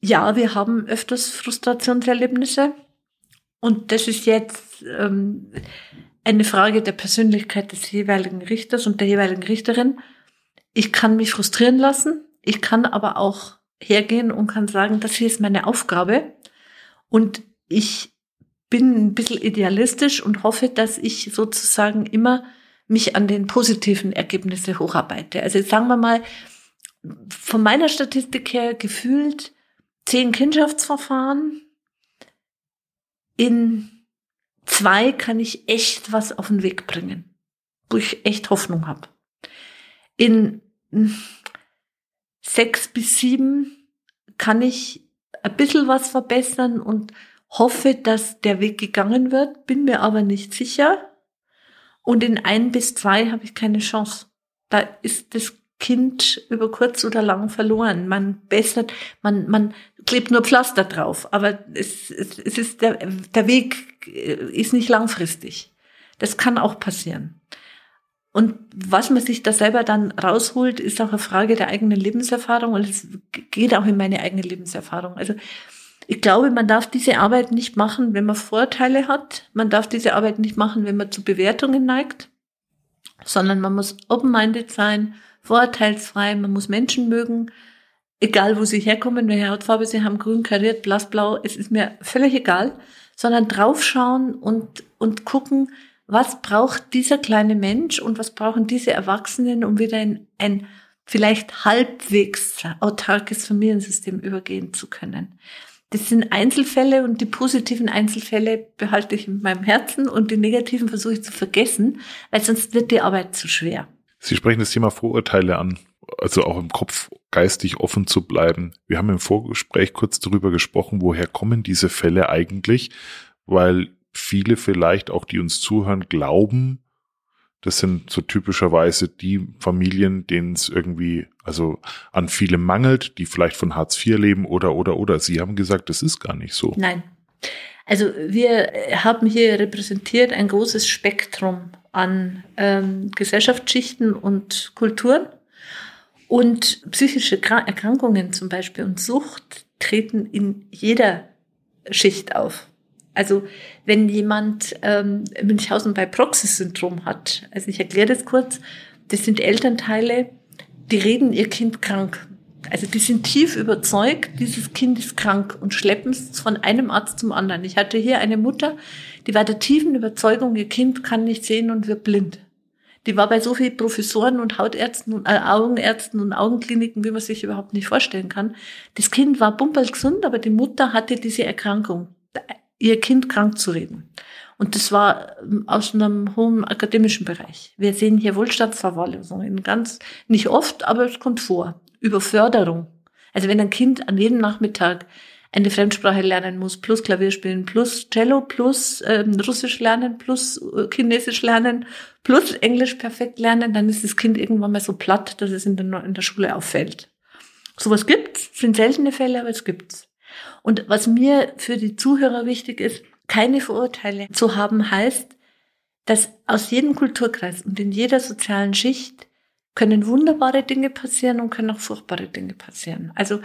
ja, wir haben öfters Frustrationserlebnisse und das ist jetzt ähm, eine Frage der Persönlichkeit des jeweiligen Richters und der jeweiligen Richterin ich kann mich frustrieren lassen, ich kann aber auch hergehen und kann sagen, das hier ist meine Aufgabe und ich bin ein bisschen idealistisch und hoffe, dass ich sozusagen immer mich an den positiven Ergebnissen hocharbeite. Also sagen wir mal, von meiner Statistik her gefühlt zehn Kindschaftsverfahren. In zwei kann ich echt was auf den Weg bringen, wo ich echt Hoffnung habe in sechs bis sieben kann ich ein bisschen was verbessern und hoffe, dass der Weg gegangen wird, bin mir aber nicht sicher. Und in ein bis zwei habe ich keine Chance. Da ist das Kind über kurz oder lang verloren. Man bessert, man, man klebt nur Pflaster drauf, aber es, es, es ist der, der Weg ist nicht langfristig. Das kann auch passieren. Und was man sich da selber dann rausholt, ist auch eine Frage der eigenen Lebenserfahrung und es geht auch in meine eigene Lebenserfahrung. Also ich glaube, man darf diese Arbeit nicht machen, wenn man Vorteile hat. Man darf diese Arbeit nicht machen, wenn man zu Bewertungen neigt, sondern man muss open-minded sein, vorurteilsfrei, man muss Menschen mögen, egal wo sie herkommen, welche Hautfarbe sie haben, grün, kariert, blass, blau, es ist mir völlig egal, sondern draufschauen und, und gucken, was braucht dieser kleine Mensch und was brauchen diese Erwachsenen, um wieder in ein vielleicht halbwegs autarkes Familiensystem übergehen zu können. Das sind Einzelfälle und die positiven Einzelfälle behalte ich in meinem Herzen und die negativen versuche ich zu vergessen, weil sonst wird die Arbeit zu schwer. Sie sprechen das Thema Vorurteile an, also auch im Kopf geistig offen zu bleiben. Wir haben im Vorgespräch kurz darüber gesprochen, woher kommen diese Fälle eigentlich, weil viele vielleicht auch, die uns zuhören, glauben, das sind so typischerweise die Familien, denen es irgendwie, also an viele mangelt, die vielleicht von Hartz IV leben oder, oder, oder. Sie haben gesagt, das ist gar nicht so. Nein. Also wir haben hier repräsentiert ein großes Spektrum an ähm, Gesellschaftsschichten und Kulturen. Und psychische Erkrankungen zum Beispiel und Sucht treten in jeder Schicht auf. Also wenn jemand ähm, Münchhausen bei Proxy-Syndrom hat, also ich erkläre das kurz, das sind Elternteile, die reden ihr Kind krank. Also die sind tief überzeugt, dieses Kind ist krank und schleppen es von einem Arzt zum anderen. Ich hatte hier eine Mutter, die war der tiefen Überzeugung, ihr Kind kann nicht sehen und wird blind. Die war bei so vielen Professoren und Hautärzten und äh, Augenärzten und Augenkliniken, wie man sich überhaupt nicht vorstellen kann. Das Kind war gesund, aber die Mutter hatte diese Erkrankung ihr Kind krank zu reden. Und das war ähm, aus einem hohen akademischen Bereich. Wir sehen hier Wohlstandsverwahrlosung ganz, nicht oft, aber es kommt vor. Überförderung. Also wenn ein Kind an jedem Nachmittag eine Fremdsprache lernen muss, plus Klavier spielen, plus Cello, plus ähm, Russisch lernen, plus äh, Chinesisch lernen, plus Englisch perfekt lernen, dann ist das Kind irgendwann mal so platt, dass es in der, in der Schule auffällt. Sowas gibt's, sind seltene Fälle, aber es gibt's. Und was mir für die Zuhörer wichtig ist, keine Vorurteile zu haben heißt, dass aus jedem Kulturkreis und in jeder sozialen Schicht können wunderbare Dinge passieren und können auch furchtbare Dinge passieren. Also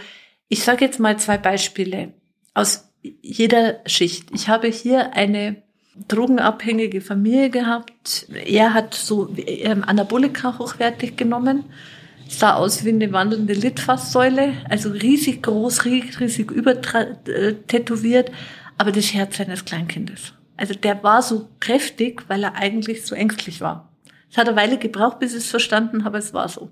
ich sage jetzt mal zwei Beispiele aus jeder Schicht. Ich habe hier eine drogenabhängige Familie gehabt. Er hat so ähm, Anabolika hochwertig genommen, sah aus wie eine wandelnde Litfaßsäule, also riesig groß, riesig, übertätowiert, aber das Herz seines Kleinkindes. Also der war so kräftig, weil er eigentlich so ängstlich war. Es hat eine Weile gebraucht, bis ich es verstanden habe, es war so.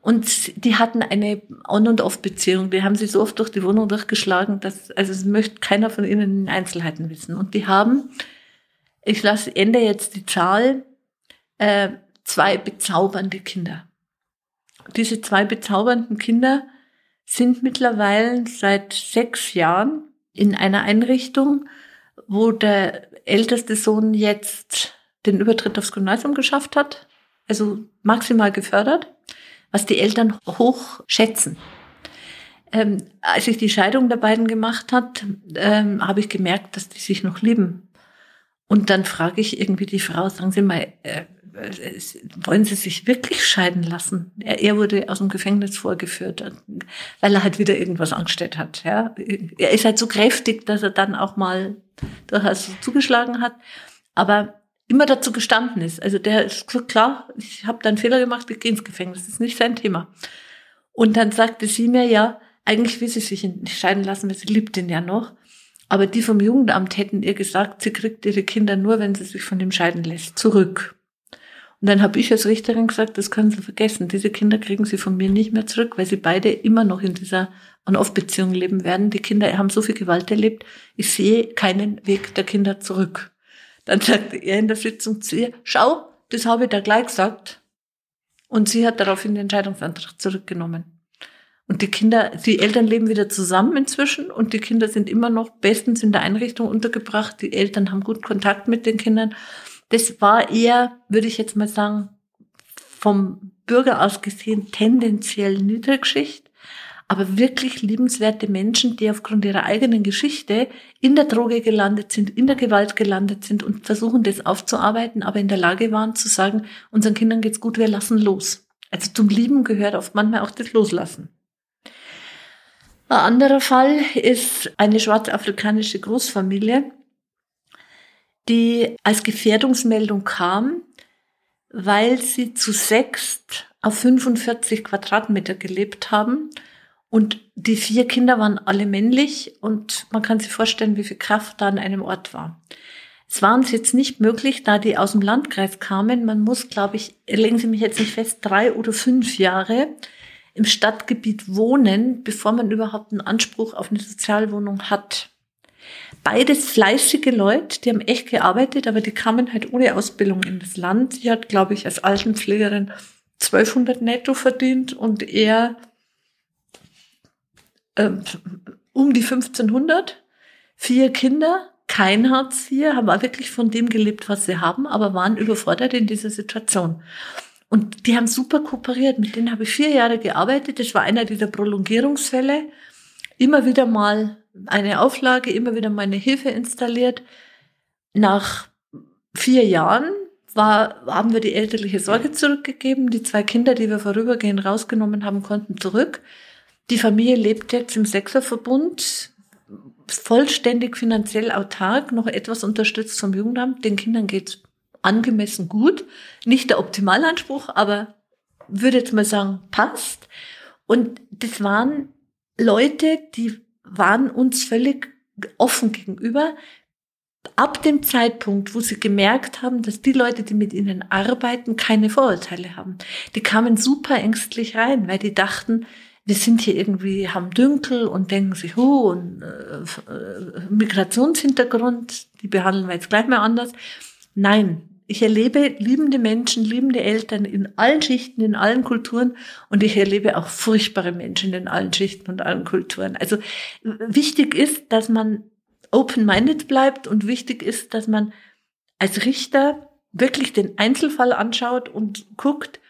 Und die hatten eine On- und Off-Beziehung. Die haben sich so oft durch die Wohnung durchgeschlagen, dass, also es möchte keiner von ihnen in Einzelheiten wissen. Und die haben, ich lasse, ende jetzt die Zahl, äh, zwei bezaubernde Kinder. Diese zwei bezaubernden Kinder sind mittlerweile seit sechs Jahren in einer Einrichtung, wo der älteste Sohn jetzt den Übertritt aufs Gymnasium geschafft hat, also maximal gefördert was die Eltern hoch schätzen. Ähm, als ich die Scheidung der beiden gemacht hat, ähm, habe ich gemerkt, dass die sich noch lieben. Und dann frage ich irgendwie die Frau, sagen Sie mal, äh, wollen Sie sich wirklich scheiden lassen? Er, er, wurde aus dem Gefängnis vorgeführt, weil er halt wieder irgendwas angestellt hat. Ja? Er ist halt so kräftig, dass er dann auch mal durchaus zugeschlagen hat. Aber immer dazu gestanden ist. Also der ist klar, ich habe da einen Fehler gemacht, ich gehe ins Gefängnis, das ist nicht sein Thema. Und dann sagte sie mir, ja, eigentlich will sie sich nicht scheiden lassen, weil sie liebt ihn ja noch. Aber die vom Jugendamt hätten ihr gesagt, sie kriegt ihre Kinder nur, wenn sie sich von ihm scheiden lässt, zurück. Und dann habe ich als Richterin gesagt, das können Sie vergessen. Diese Kinder kriegen Sie von mir nicht mehr zurück, weil sie beide immer noch in dieser On-Off-Beziehung leben werden. Die Kinder haben so viel Gewalt erlebt. Ich sehe keinen Weg der Kinder zurück. Dann sagte er in der Sitzung zu ihr, schau, das habe ich da gleich gesagt. Und sie hat daraufhin den Entscheidungsantrag zurückgenommen. Und die Kinder, die Eltern leben wieder zusammen inzwischen und die Kinder sind immer noch bestens in der Einrichtung untergebracht. Die Eltern haben gut Kontakt mit den Kindern. Das war eher, würde ich jetzt mal sagen, vom Bürger aus gesehen tendenziell Niedrigschicht aber wirklich liebenswerte Menschen, die aufgrund ihrer eigenen Geschichte in der Droge gelandet sind, in der Gewalt gelandet sind und versuchen, das aufzuarbeiten, aber in der Lage waren zu sagen, unseren Kindern geht's gut, wir lassen los. Also zum Lieben gehört oft manchmal auch das Loslassen. Ein anderer Fall ist eine schwarzafrikanische Großfamilie, die als Gefährdungsmeldung kam, weil sie zu sechst auf 45 Quadratmeter gelebt haben und die vier Kinder waren alle männlich und man kann sich vorstellen, wie viel Kraft da an einem Ort war. Es war uns jetzt nicht möglich, da die aus dem Landkreis kamen. Man muss, glaube ich, legen Sie mich jetzt nicht fest, drei oder fünf Jahre im Stadtgebiet wohnen, bevor man überhaupt einen Anspruch auf eine Sozialwohnung hat. Beides fleißige Leute, die haben echt gearbeitet, aber die kamen halt ohne Ausbildung in das Land. Sie hat, glaube ich, als Altenpflegerin 1200 netto verdient und er äh, um die 1500, vier Kinder, kein Hartz IV, haben auch wirklich von dem gelebt, was sie haben, aber waren überfordert in dieser Situation. Und die haben super kooperiert. Mit denen habe ich vier Jahre gearbeitet. Das war einer dieser Prolongierungsfälle. Immer wieder mal eine Auflage, immer wieder mal eine Hilfe installiert. Nach vier Jahren war, haben wir die elterliche Sorge zurückgegeben. Die zwei Kinder, die wir vorübergehend rausgenommen haben, konnten zurück. Die Familie lebt jetzt im Sechserverbund, vollständig finanziell autark, noch etwas unterstützt vom Jugendamt. Den Kindern geht's angemessen gut. Nicht der Optimalanspruch, aber würde jetzt mal sagen, passt. Und das waren Leute, die waren uns völlig offen gegenüber. Ab dem Zeitpunkt, wo sie gemerkt haben, dass die Leute, die mit ihnen arbeiten, keine Vorurteile haben, die kamen super ängstlich rein, weil die dachten, wir sind hier irgendwie, haben Dünkel und denken sich, oh, und, äh, Migrationshintergrund, die behandeln wir jetzt gleich mal anders. Nein, ich erlebe liebende Menschen, liebende Eltern in allen Schichten, in allen Kulturen und ich erlebe auch furchtbare Menschen in allen Schichten und allen Kulturen. Also wichtig ist, dass man open-minded bleibt und wichtig ist, dass man als Richter wirklich den Einzelfall anschaut und guckt,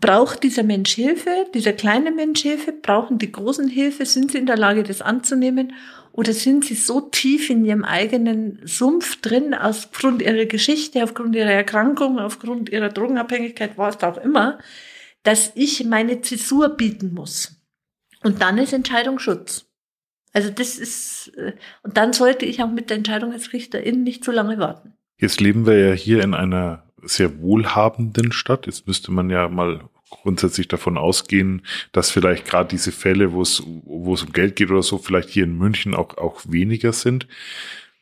braucht dieser Mensch Hilfe, dieser kleine Mensch Hilfe, brauchen die großen Hilfe, sind sie in der Lage, das anzunehmen Oder sind sie so tief in ihrem eigenen Sumpf drin, aufgrund ihrer Geschichte, aufgrund ihrer Erkrankung, aufgrund ihrer Drogenabhängigkeit, was auch immer, dass ich meine Zäsur bieten muss. Und dann ist Entscheidung Schutz. Also das ist, äh, und dann sollte ich auch mit der Entscheidung als Richterin nicht zu lange warten. Jetzt leben wir ja hier in einer sehr wohlhabenden Stadt. Jetzt müsste man ja mal grundsätzlich davon ausgehen, dass vielleicht gerade diese Fälle, wo es, wo es um Geld geht oder so, vielleicht hier in München auch, auch weniger sind.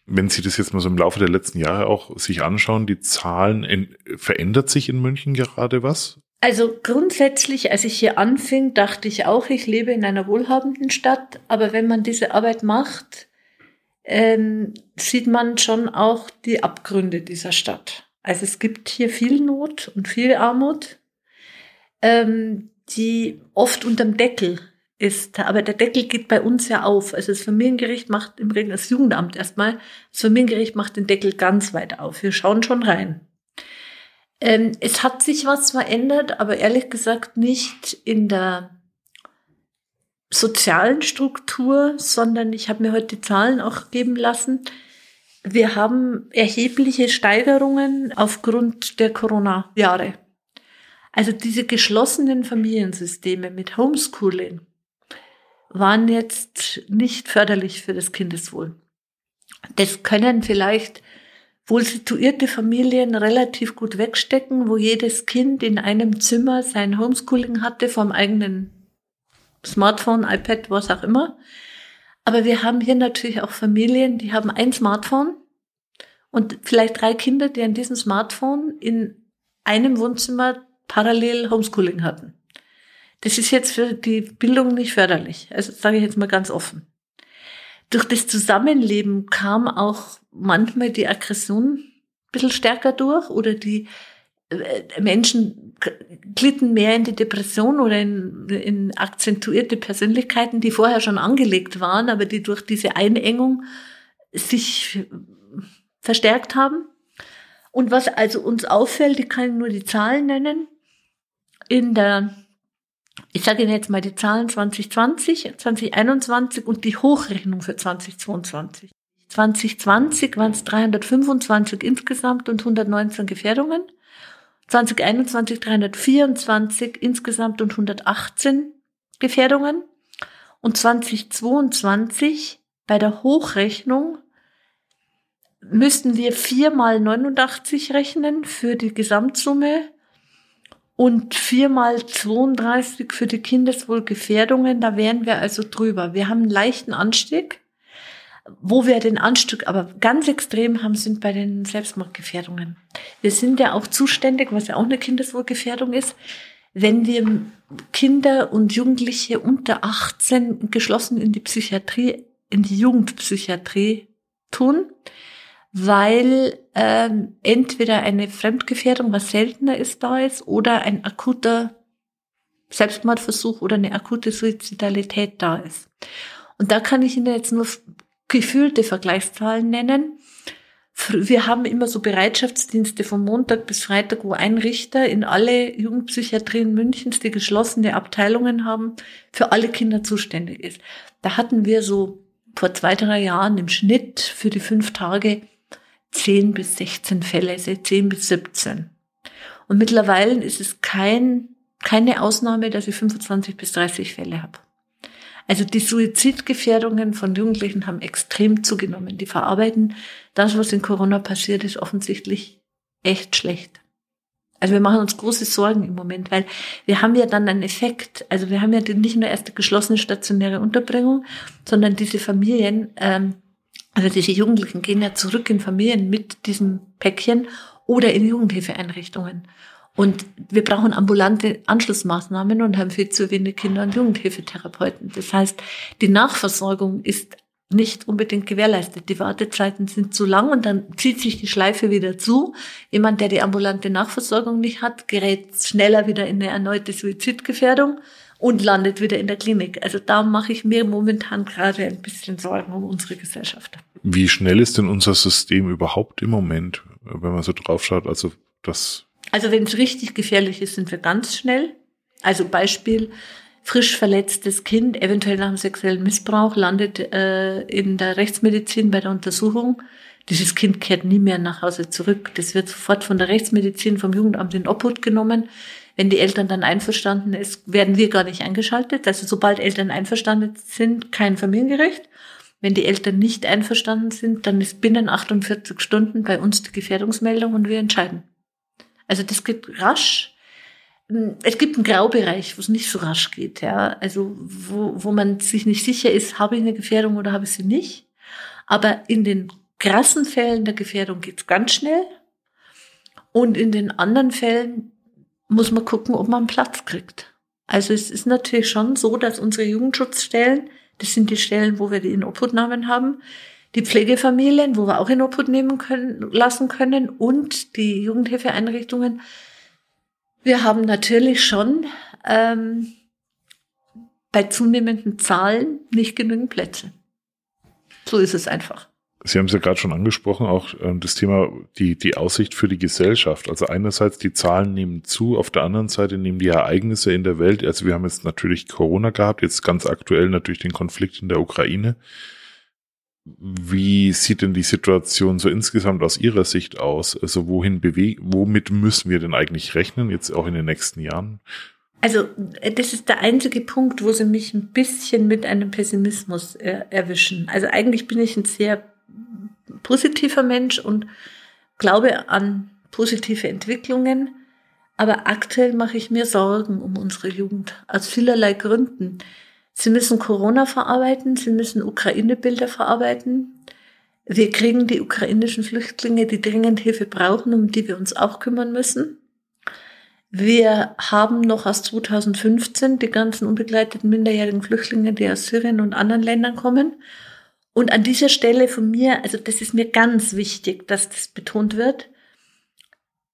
Wenn Sie das jetzt mal so im Laufe der letzten Jahre auch sich anschauen, die Zahlen, in, verändert sich in München gerade was? Also grundsätzlich, als ich hier anfing, dachte ich auch, ich lebe in einer wohlhabenden Stadt. Aber wenn man diese Arbeit macht, ähm, sieht man schon auch die Abgründe dieser Stadt. Also es gibt hier viel Not und viel Armut ähm, die oft unterm Deckel ist. Aber der Deckel geht bei uns ja auf. Also das Familiengericht macht im Regelfall das Jugendamt erstmal, das Familiengericht macht den Deckel ganz weit auf. Wir schauen schon rein. Ähm, es hat sich was verändert, aber ehrlich gesagt nicht in der sozialen Struktur, sondern ich habe mir heute die Zahlen auch geben lassen. Wir haben erhebliche Steigerungen aufgrund der Corona-Jahre. Also diese geschlossenen Familiensysteme mit Homeschooling waren jetzt nicht förderlich für das Kindeswohl. Das können vielleicht wohl situierte Familien relativ gut wegstecken, wo jedes Kind in einem Zimmer sein Homeschooling hatte vom eigenen Smartphone, iPad, was auch immer. Aber wir haben hier natürlich auch Familien, die haben ein Smartphone und vielleicht drei Kinder, die an diesem Smartphone in einem Wohnzimmer parallel Homeschooling hatten. Das ist jetzt für die Bildung nicht förderlich. Also sage ich jetzt mal ganz offen. Durch das Zusammenleben kam auch manchmal die Aggression ein bisschen stärker durch oder die äh, Menschen glitten mehr in die Depression oder in, in akzentuierte Persönlichkeiten, die vorher schon angelegt waren, aber die durch diese Einengung sich verstärkt haben. Und was also uns auffällt, ich kann nur die Zahlen nennen, in der, ich sage Ihnen jetzt mal die Zahlen 2020, 2021 und die Hochrechnung für 2022. 2020 waren es 325 insgesamt und 119 Gefährdungen. 2021 324 insgesamt und 118 Gefährdungen. Und 2022 bei der Hochrechnung müssten wir viermal 89 rechnen für die Gesamtsumme und viermal 32 für die Kindeswohlgefährdungen, da wären wir also drüber. Wir haben einen leichten Anstieg. Wo wir den Anstieg aber ganz extrem haben, sind bei den Selbstmordgefährdungen. Wir sind ja auch zuständig, was ja auch eine Kindeswohlgefährdung ist, wenn wir Kinder und Jugendliche unter 18 geschlossen in die Psychiatrie, in die Jugendpsychiatrie tun, weil ähm, entweder eine Fremdgefährdung, was seltener ist, da ist, oder ein akuter Selbstmordversuch oder eine akute Suizidalität da ist. Und da kann ich Ihnen jetzt nur gefühlte Vergleichszahlen nennen. Wir haben immer so Bereitschaftsdienste von Montag bis Freitag, wo ein Richter in alle Jugendpsychiatrien Münchens, die geschlossene Abteilungen haben, für alle Kinder zuständig ist. Da hatten wir so vor zwei, drei Jahren im Schnitt für die fünf Tage 10 bis 16 Fälle, 10 bis 17. Und mittlerweile ist es kein, keine Ausnahme, dass ich 25 bis 30 Fälle habe. Also die Suizidgefährdungen von Jugendlichen haben extrem zugenommen. Die verarbeiten das, was in Corona passiert ist, offensichtlich echt schlecht. Also wir machen uns große Sorgen im Moment, weil wir haben ja dann einen Effekt. Also wir haben ja nicht nur erst die geschlossene stationäre Unterbringung, sondern diese Familien ähm, also diese Jugendlichen gehen ja zurück in Familien mit diesem Päckchen oder in Jugendhilfeeinrichtungen. Und wir brauchen ambulante Anschlussmaßnahmen und haben viel zu wenig Kinder- und Jugendhilfetherapeuten. Das heißt, die Nachversorgung ist nicht unbedingt gewährleistet. Die Wartezeiten sind zu lang und dann zieht sich die Schleife wieder zu. Jemand, der die ambulante Nachversorgung nicht hat, gerät schneller wieder in eine erneute Suizidgefährdung und landet wieder in der Klinik. Also da mache ich mir momentan gerade ein bisschen Sorgen um unsere Gesellschaft. Wie schnell ist denn unser System überhaupt im Moment, wenn man so drauf schaut? Also das. Also wenn es richtig gefährlich ist, sind wir ganz schnell. Also Beispiel, frisch verletztes Kind, eventuell nach einem sexuellen Missbrauch, landet äh, in der Rechtsmedizin bei der Untersuchung. Dieses Kind kehrt nie mehr nach Hause zurück. Das wird sofort von der Rechtsmedizin, vom Jugendamt in Obhut genommen. Wenn die Eltern dann einverstanden ist, werden wir gar nicht eingeschaltet. Also sobald Eltern einverstanden sind, kein Familiengericht. Wenn die Eltern nicht einverstanden sind, dann ist binnen 48 Stunden bei uns die Gefährdungsmeldung und wir entscheiden. Also das geht rasch. Es gibt einen Graubereich, wo es nicht so rasch geht, ja. Also wo, wo man sich nicht sicher ist, habe ich eine Gefährdung oder habe ich sie nicht. Aber in den krassen Fällen der Gefährdung geht es ganz schnell. Und in den anderen Fällen muss man gucken, ob man Platz kriegt. Also es ist natürlich schon so, dass unsere Jugendschutzstellen, das sind die Stellen, wo wir die in Obhutnahmen haben, die Pflegefamilien, wo wir auch in Obhut nehmen können, lassen können und die Jugendhilfeeinrichtungen. Wir haben natürlich schon ähm, bei zunehmenden Zahlen nicht genügend Plätze. So ist es einfach. Sie haben es ja gerade schon angesprochen, auch ähm, das Thema, die, die Aussicht für die Gesellschaft. Also einerseits die Zahlen nehmen zu, auf der anderen Seite nehmen die Ereignisse in der Welt, also wir haben jetzt natürlich Corona gehabt, jetzt ganz aktuell natürlich den Konflikt in der Ukraine. Wie sieht denn die Situation so insgesamt aus Ihrer Sicht aus? Also wohin bewegen, womit müssen wir denn eigentlich rechnen, jetzt auch in den nächsten Jahren? Also das ist der einzige Punkt, wo Sie mich ein bisschen mit einem Pessimismus äh, erwischen. Also eigentlich bin ich ein sehr positiver Mensch und glaube an positive Entwicklungen. Aber aktuell mache ich mir Sorgen um unsere Jugend aus vielerlei Gründen. Sie müssen Corona verarbeiten, sie müssen Ukraine-Bilder verarbeiten. Wir kriegen die ukrainischen Flüchtlinge, die dringend Hilfe brauchen, um die wir uns auch kümmern müssen. Wir haben noch aus 2015 die ganzen unbegleiteten minderjährigen Flüchtlinge, die aus Syrien und anderen Ländern kommen. Und an dieser Stelle von mir, also das ist mir ganz wichtig, dass das betont wird.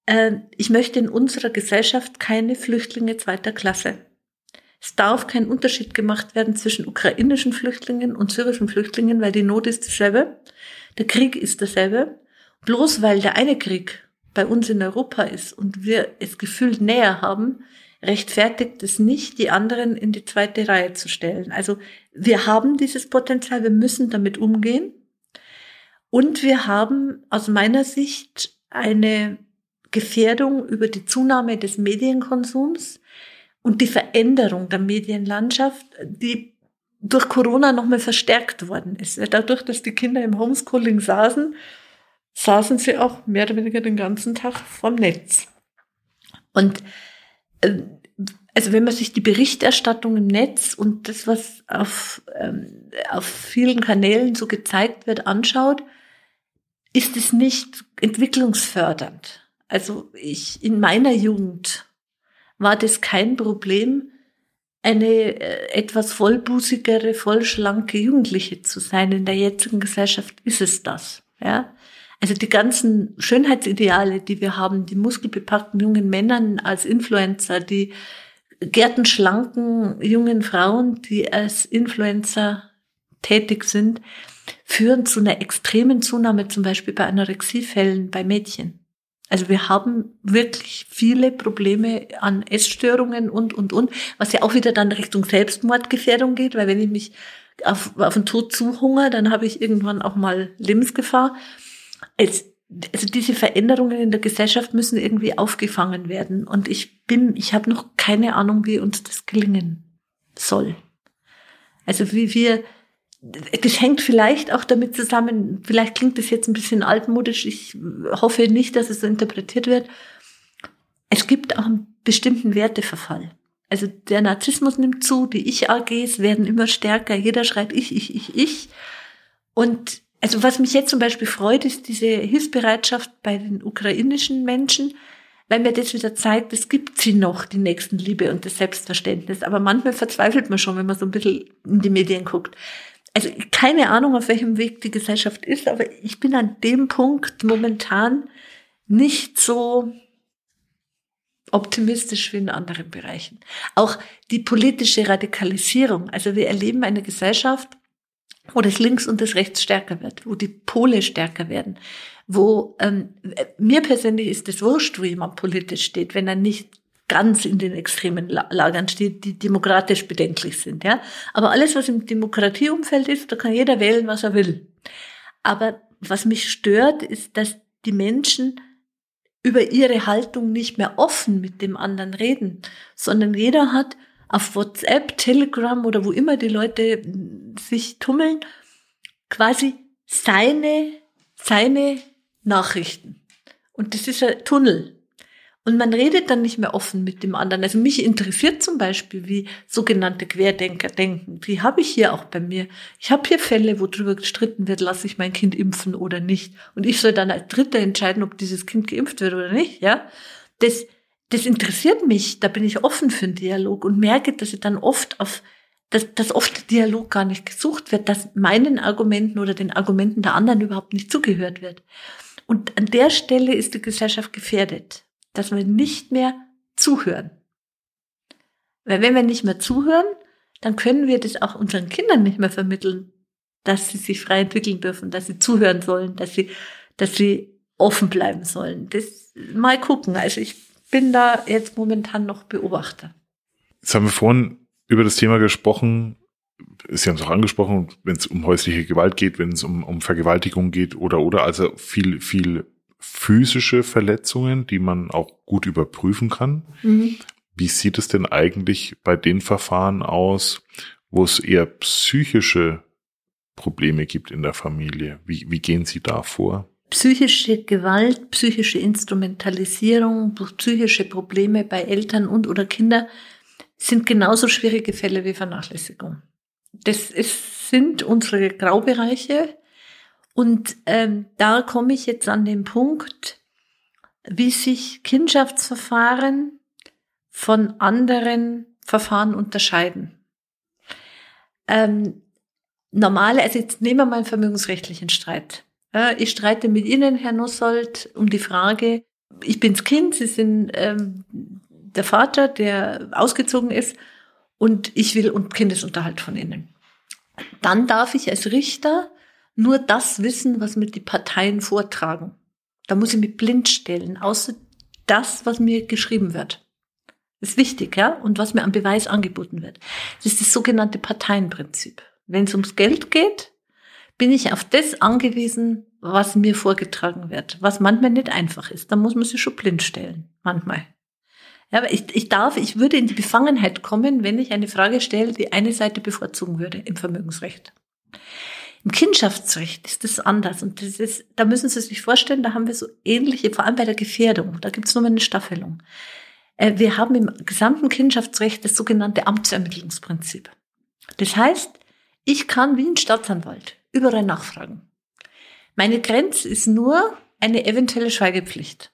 Äh, ich möchte in unserer Gesellschaft keine Flüchtlinge zweiter Klasse. Es darf kein Unterschied gemacht werden zwischen ukrainischen Flüchtlingen und syrischen Flüchtlingen, weil die Not ist dieselbe. Der Krieg ist dasselbe. Bloß weil der eine Krieg bei uns in Europa ist und wir es gefühlt näher haben, rechtfertigt es nicht, die anderen in die zweite Reihe zu stellen. Also wir haben dieses Potenzial, wir müssen damit umgehen. Und wir haben aus meiner Sicht eine Gefährdung über die Zunahme des Medienkonsums und die Veränderung der Medienlandschaft, die durch Corona nochmal verstärkt worden ist. Dadurch, dass die Kinder im Homeschooling saßen, saßen sie auch mehr oder weniger den ganzen Tag vorm Netz. Und also wenn man sich die Berichterstattung im Netz und das, was auf, ähm, auf vielen Kanälen so gezeigt wird, anschaut, ist es nicht entwicklungsfördernd. Also ich in meiner Jugend war das kein Problem, eine äh, etwas vollbusigere, vollschlanke Jugendliche zu sein. In der jetzigen Gesellschaft ist es das. Ja? Also die ganzen Schönheitsideale, die wir haben, die muskelbepackten jungen Männern als Influencer, die gärtenschlanken jungen Frauen, die als Influencer tätig sind, führen zu einer extremen Zunahme zum Beispiel bei Anorexiefällen bei Mädchen. Also wir haben wirklich viele Probleme an Essstörungen und, und, und, was ja auch wieder dann Richtung Selbstmordgefährdung geht, weil wenn ich mich auf, auf den Tod zuhungere, dann habe ich irgendwann auch mal Lebensgefahr es, also diese Veränderungen in der Gesellschaft müssen irgendwie aufgefangen werden. Und ich bin, ich habe noch keine Ahnung, wie uns das gelingen soll. Also wie wir, das hängt vielleicht auch damit zusammen, vielleicht klingt das jetzt ein bisschen altmodisch, ich hoffe nicht, dass es so interpretiert wird. Es gibt auch einen bestimmten Werteverfall. Also der Narzissmus nimmt zu, die Ich-AGs werden immer stärker, jeder schreibt ich, ich, ich, ich. Und also was mich jetzt zum Beispiel freut, ist diese Hilfsbereitschaft bei den ukrainischen Menschen, weil mir das wieder zeigt, es gibt sie noch, die Nächstenliebe und das Selbstverständnis. Aber manchmal verzweifelt man schon, wenn man so ein bisschen in die Medien guckt. Also keine Ahnung, auf welchem Weg die Gesellschaft ist, aber ich bin an dem Punkt momentan nicht so optimistisch wie in anderen Bereichen. Auch die politische Radikalisierung. Also wir erleben eine Gesellschaft, wo das Links und das Rechts stärker wird, wo die Pole stärker werden, wo ähm, mir persönlich ist es wurscht, wo jemand politisch steht, wenn er nicht ganz in den extremen Lagern steht, die demokratisch bedenklich sind, ja. Aber alles, was im Demokratieumfeld ist, da kann jeder wählen, was er will. Aber was mich stört, ist, dass die Menschen über ihre Haltung nicht mehr offen mit dem anderen reden, sondern jeder hat auf WhatsApp, Telegram oder wo immer die Leute sich tummeln, quasi seine, seine Nachrichten. Und das ist ein Tunnel. Und man redet dann nicht mehr offen mit dem anderen. Also mich interessiert zum Beispiel, wie sogenannte Querdenker denken. Die habe ich hier auch bei mir. Ich habe hier Fälle, wo drüber gestritten wird, lasse ich mein Kind impfen oder nicht. Und ich soll dann als Dritter entscheiden, ob dieses Kind geimpft wird oder nicht. Ja, das, das interessiert mich. Da bin ich offen für einen Dialog und merke, dass ich dann oft auf dass, dass oft Dialog gar nicht gesucht wird, dass meinen Argumenten oder den Argumenten der anderen überhaupt nicht zugehört wird. Und an der Stelle ist die Gesellschaft gefährdet dass wir nicht mehr zuhören. Weil wenn wir nicht mehr zuhören, dann können wir das auch unseren Kindern nicht mehr vermitteln, dass sie sich frei entwickeln dürfen, dass sie zuhören sollen, dass sie, dass sie offen bleiben sollen. Das mal gucken. Also ich bin da jetzt momentan noch Beobachter. Jetzt haben wir vorhin über das Thema gesprochen, ist ja uns auch angesprochen, wenn es um häusliche Gewalt geht, wenn es um, um Vergewaltigung geht oder oder also viel viel physische Verletzungen, die man auch gut überprüfen kann. Mhm. Wie sieht es denn eigentlich bei den Verfahren aus, wo es eher psychische Probleme gibt in der Familie? Wie, wie gehen Sie da vor? Psychische Gewalt, psychische Instrumentalisierung, psychische Probleme bei Eltern und oder Kindern sind genauso schwierige Fälle wie Vernachlässigung. Das ist, sind unsere Graubereiche, und ähm, da komme ich jetzt an den Punkt, wie sich Kindschaftsverfahren von anderen Verfahren unterscheiden. Ähm, normale, also jetzt nehmen wir mal einen vermögensrechtlichen Streit. Äh, ich streite mit Ihnen, Herr Nussold, um die Frage, ich bin's Kind, Sie sind ähm, der Vater, der ausgezogen ist und ich will Kindesunterhalt von Ihnen. Dann darf ich als Richter nur das wissen, was mir die Parteien vortragen. Da muss ich mich blind stellen, außer das, was mir geschrieben wird. Das ist wichtig, ja, und was mir am Beweis angeboten wird. Das ist das sogenannte Parteienprinzip. Wenn es ums Geld geht, bin ich auf das angewiesen, was mir vorgetragen wird, was manchmal nicht einfach ist. Da muss man sich schon blind stellen, manchmal. Ja, aber ich, ich darf, ich würde in die Befangenheit kommen, wenn ich eine Frage stelle, die eine Seite bevorzugen würde im Vermögensrecht. Im Kindschaftsrecht ist das anders. Und das ist, da müssen Sie sich vorstellen, da haben wir so ähnliche, vor allem bei der Gefährdung, da gibt es nur mal eine Staffelung. Äh, wir haben im gesamten Kindschaftsrecht das sogenannte Amtsermittlungsprinzip. Das heißt, ich kann wie ein Staatsanwalt überall nachfragen. Meine Grenze ist nur eine eventuelle Schweigepflicht.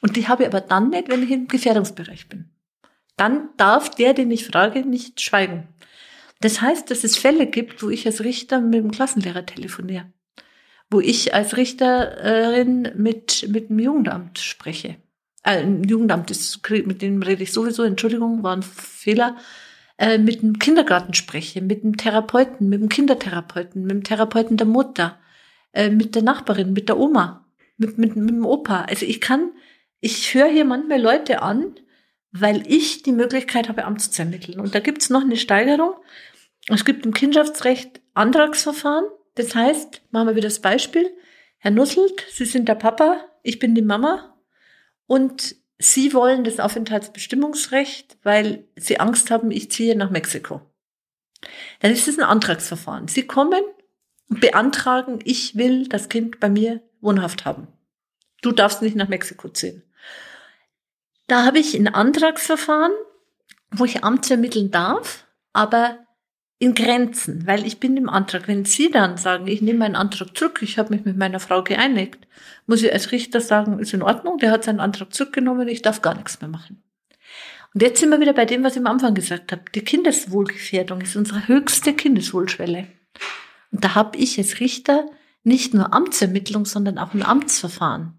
Und die habe ich aber dann nicht, wenn ich im Gefährdungsbereich bin. Dann darf der, den ich frage, nicht schweigen. Das heißt, dass es Fälle gibt, wo ich als Richter mit dem Klassenlehrer telefoniere, wo ich als Richterin mit, mit dem Jugendamt spreche. Äh, Jugendamt ist, mit dem rede ich sowieso, Entschuldigung, war ein Fehler, äh, mit dem Kindergarten spreche, mit dem Therapeuten, mit dem Kindertherapeuten, mit dem Therapeuten der Mutter, äh, mit der Nachbarin, mit der Oma, mit, mit, mit dem Opa. Also ich kann, ich höre hier manchmal Leute an, weil ich die Möglichkeit habe, Amt zu ermitteln. Und da gibt's noch eine Steigerung. Es gibt im Kindschaftsrecht Antragsverfahren. Das heißt, machen wir wieder das Beispiel. Herr Nusselt, Sie sind der Papa, ich bin die Mama und Sie wollen das Aufenthaltsbestimmungsrecht, weil Sie Angst haben, ich ziehe nach Mexiko. Dann ist es ein Antragsverfahren. Sie kommen und beantragen, ich will das Kind bei mir wohnhaft haben. Du darfst nicht nach Mexiko ziehen. Da habe ich ein Antragsverfahren, wo ich Amt ermitteln darf, aber in Grenzen, weil ich bin im Antrag. Wenn Sie dann sagen, ich nehme meinen Antrag zurück, ich habe mich mit meiner Frau geeinigt, muss ich als Richter sagen, ist in Ordnung, der hat seinen Antrag zurückgenommen, ich darf gar nichts mehr machen. Und jetzt sind wir wieder bei dem, was ich am Anfang gesagt habe. Die Kindeswohlgefährdung ist unsere höchste Kindeswohlschwelle. Und da habe ich als Richter nicht nur Amtsermittlung, sondern auch ein Amtsverfahren.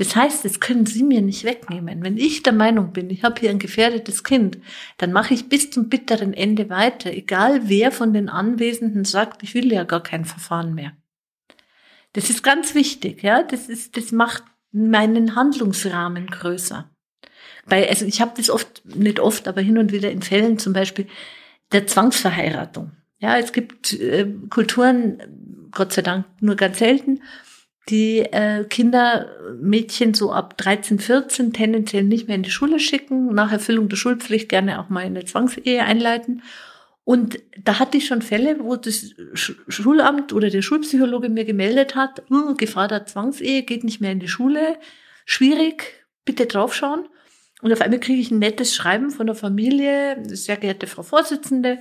Das heißt, das können Sie mir nicht wegnehmen. Wenn ich der Meinung bin, ich habe hier ein gefährdetes Kind, dann mache ich bis zum bitteren Ende weiter, egal wer von den Anwesenden sagt, ich will ja gar kein Verfahren mehr. Das ist ganz wichtig, ja. Das ist, das macht meinen Handlungsrahmen größer. bei, also ich habe das oft, nicht oft, aber hin und wieder in Fällen zum Beispiel der Zwangsverheiratung. Ja, es gibt äh, Kulturen, Gott sei Dank nur ganz selten, die äh, Kinder, Mädchen so ab 13, 14 tendenziell nicht mehr in die Schule schicken, nach Erfüllung der Schulpflicht gerne auch mal in eine Zwangsehe einleiten. Und da hatte ich schon Fälle, wo das Schulamt oder der Schulpsychologe mir gemeldet hat, hm, Gefahr der Zwangsehe, geht nicht mehr in die Schule, schwierig, bitte draufschauen. Und auf einmal kriege ich ein nettes Schreiben von der Familie, sehr geehrte Frau Vorsitzende,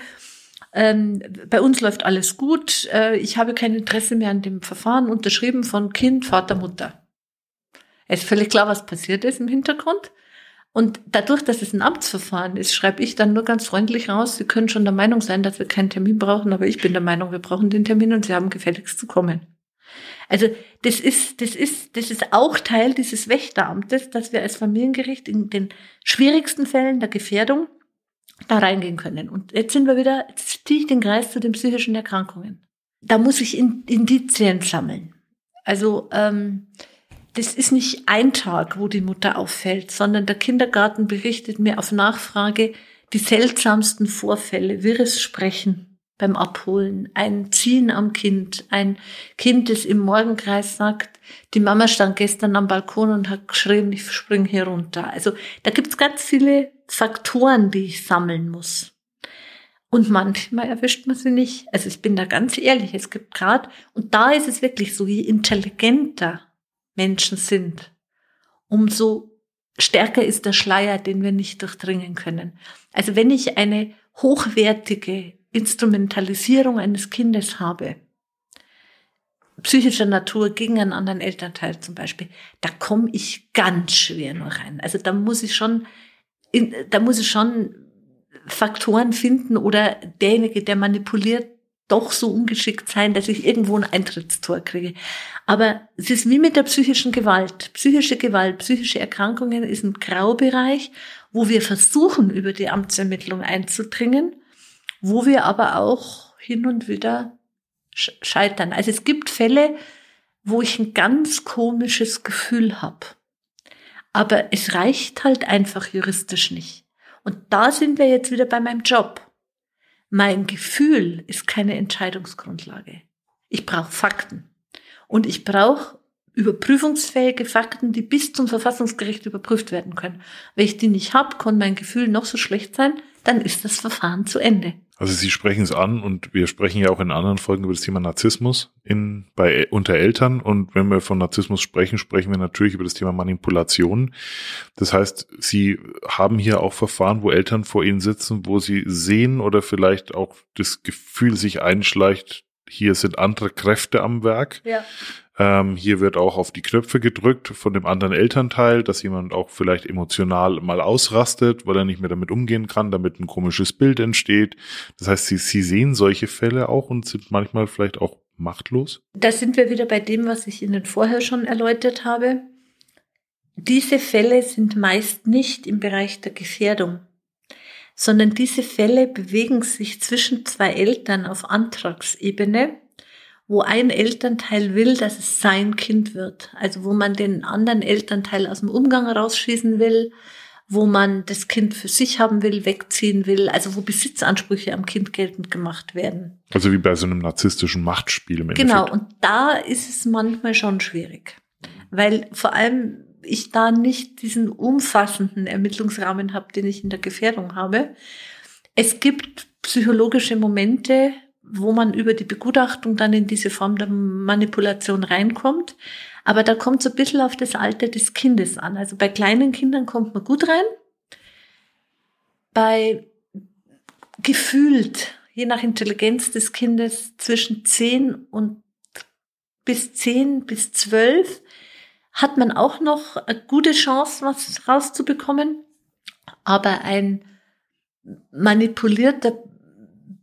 ähm, bei uns läuft alles gut, äh, ich habe kein Interesse mehr an dem Verfahren, unterschrieben von Kind, Vater, Mutter. Es ist völlig klar, was passiert ist im Hintergrund. Und dadurch, dass es ein Amtsverfahren ist, schreibe ich dann nur ganz freundlich raus, Sie können schon der Meinung sein, dass wir keinen Termin brauchen, aber ich bin der Meinung, wir brauchen den Termin und Sie haben gefälligst zu kommen. Also das ist, das ist, das ist auch Teil dieses Wächteramtes, dass wir als Familiengericht in den schwierigsten Fällen der Gefährdung da reingehen können. Und jetzt sind wir wieder, jetzt ziehe ich den Kreis zu den psychischen Erkrankungen. Da muss ich Indizien sammeln. Also ähm, das ist nicht ein Tag, wo die Mutter auffällt, sondern der Kindergarten berichtet mir auf Nachfrage die seltsamsten Vorfälle, wirres Sprechen, beim Abholen, ein Ziehen am Kind, ein Kind, das im Morgenkreis sagt, die Mama stand gestern am Balkon und hat geschrien, ich spring hier runter. Also da gibt's ganz viele Faktoren, die ich sammeln muss. Und manchmal erwischt man sie nicht. Also ich bin da ganz ehrlich, es gibt gerade, und da ist es wirklich so, je intelligenter Menschen sind, umso stärker ist der Schleier, den wir nicht durchdringen können. Also wenn ich eine hochwertige Instrumentalisierung eines Kindes habe, psychischer Natur gegen einen anderen Elternteil zum Beispiel, da komme ich ganz schwer nur rein. Also da muss ich schon, da muss ich schon Faktoren finden oder derjenige, der manipuliert, doch so ungeschickt sein, dass ich irgendwo ein Eintrittstor kriege. Aber es ist wie mit der psychischen Gewalt. Psychische Gewalt, psychische Erkrankungen ist ein Graubereich, wo wir versuchen, über die Amtsermittlung einzudringen wo wir aber auch hin und wieder scheitern. Also es gibt Fälle, wo ich ein ganz komisches Gefühl habe. Aber es reicht halt einfach juristisch nicht. Und da sind wir jetzt wieder bei meinem Job. Mein Gefühl ist keine Entscheidungsgrundlage. Ich brauche Fakten. Und ich brauche überprüfungsfähige Fakten, die bis zum Verfassungsgericht überprüft werden können. Wenn ich die nicht habe, kann mein Gefühl noch so schlecht sein, dann ist das Verfahren zu Ende. Also Sie sprechen es an und wir sprechen ja auch in anderen Folgen über das Thema Narzissmus in, bei, unter Eltern. Und wenn wir von Narzissmus sprechen, sprechen wir natürlich über das Thema Manipulation. Das heißt, Sie haben hier auch Verfahren, wo Eltern vor Ihnen sitzen, wo Sie sehen oder vielleicht auch das Gefühl sich einschleicht, hier sind andere Kräfte am Werk. Ja. Ähm, hier wird auch auf die Knöpfe gedrückt von dem anderen Elternteil, dass jemand auch vielleicht emotional mal ausrastet, weil er nicht mehr damit umgehen kann, damit ein komisches Bild entsteht. Das heißt, sie, sie sehen solche Fälle auch und sind manchmal vielleicht auch machtlos. Da sind wir wieder bei dem, was ich Ihnen vorher schon erläutert habe. Diese Fälle sind meist nicht im Bereich der Gefährdung, sondern diese Fälle bewegen sich zwischen zwei Eltern auf Antragsebene wo ein Elternteil will, dass es sein Kind wird. Also wo man den anderen Elternteil aus dem Umgang rausschießen will, wo man das Kind für sich haben will, wegziehen will, also wo Besitzansprüche am Kind geltend gemacht werden. Also wie bei so einem narzisstischen Machtspiel im Endeffekt. Genau, und da ist es manchmal schon schwierig, weil vor allem ich da nicht diesen umfassenden Ermittlungsrahmen habe, den ich in der Gefährdung habe. Es gibt psychologische Momente, wo man über die Begutachtung dann in diese Form der Manipulation reinkommt. Aber da kommt so ein bisschen auf das Alter des Kindes an. Also bei kleinen Kindern kommt man gut rein. Bei gefühlt, je nach Intelligenz des Kindes, zwischen 10 und bis 10 bis 12 hat man auch noch eine gute Chance, was rauszubekommen. Aber ein manipulierter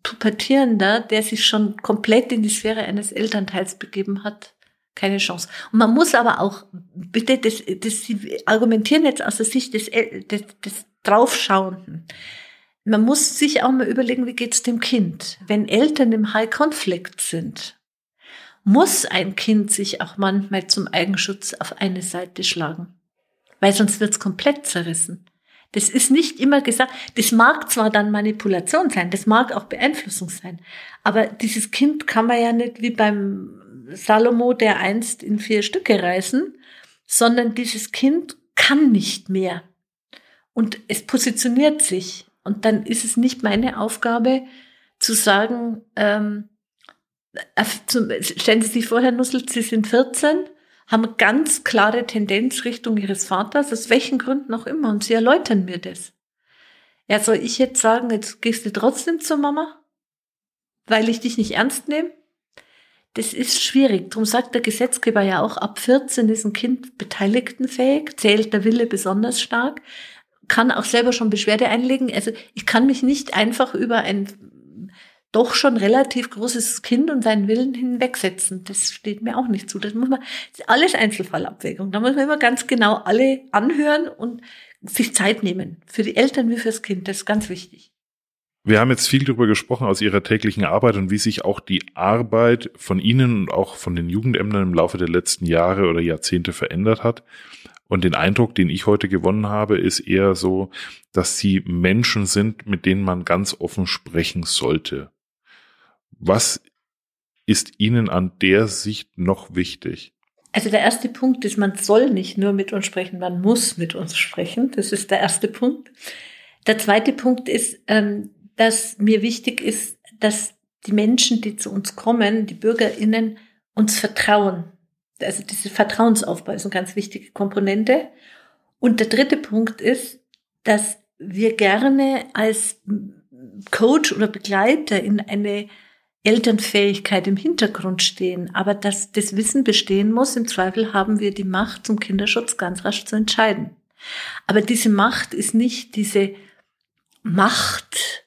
Pubertierender, der sich schon komplett in die Sphäre eines Elternteils begeben hat, keine Chance. Und man muss aber auch, bitte, das, das, Sie argumentieren jetzt aus der Sicht des, des, des Draufschauenden. Man muss sich auch mal überlegen, wie geht's dem Kind? Wenn Eltern im High Conflict sind, muss ein Kind sich auch manchmal zum Eigenschutz auf eine Seite schlagen. Weil sonst wird's komplett zerrissen. Das ist nicht immer gesagt. Das mag zwar dann Manipulation sein, das mag auch Beeinflussung sein, aber dieses Kind kann man ja nicht wie beim Salomo, der einst in vier Stücke reißen, sondern dieses Kind kann nicht mehr. Und es positioniert sich. Und dann ist es nicht meine Aufgabe zu sagen, ähm, äh, stellen Sie sich vor, Herr Nussel, Sie sind 14, haben eine ganz klare Tendenz Richtung Ihres Vaters, aus welchen Gründen auch immer, und Sie erläutern mir das. Ja, soll ich jetzt sagen, jetzt gehst du trotzdem zur Mama, weil ich dich nicht ernst nehme? Das ist schwierig. Darum sagt der Gesetzgeber ja auch, ab 14 ist ein Kind beteiligtenfähig, zählt der Wille besonders stark, kann auch selber schon Beschwerde einlegen. Also ich kann mich nicht einfach über ein doch schon relativ großes Kind und seinen Willen hinwegsetzen. Das steht mir auch nicht zu. Das muss man, das ist alles Einzelfallabwägung. Da muss man immer ganz genau alle anhören und sich Zeit nehmen. Für die Eltern wie fürs Kind. Das ist ganz wichtig. Wir haben jetzt viel darüber gesprochen aus Ihrer täglichen Arbeit und wie sich auch die Arbeit von Ihnen und auch von den Jugendämtern im Laufe der letzten Jahre oder Jahrzehnte verändert hat. Und den Eindruck, den ich heute gewonnen habe, ist eher so, dass Sie Menschen sind, mit denen man ganz offen sprechen sollte. Was ist Ihnen an der Sicht noch wichtig? Also der erste Punkt ist, man soll nicht nur mit uns sprechen, man muss mit uns sprechen. Das ist der erste Punkt. Der zweite Punkt ist, ähm, dass mir wichtig ist, dass die Menschen, die zu uns kommen, die BürgerInnen, uns vertrauen. Also diese Vertrauensaufbau ist eine ganz wichtige Komponente. Und der dritte Punkt ist, dass wir gerne als Coach oder Begleiter in eine Elternfähigkeit im Hintergrund stehen, aber dass das Wissen bestehen muss, im Zweifel haben wir die Macht, zum Kinderschutz ganz rasch zu entscheiden. Aber diese Macht ist nicht diese Macht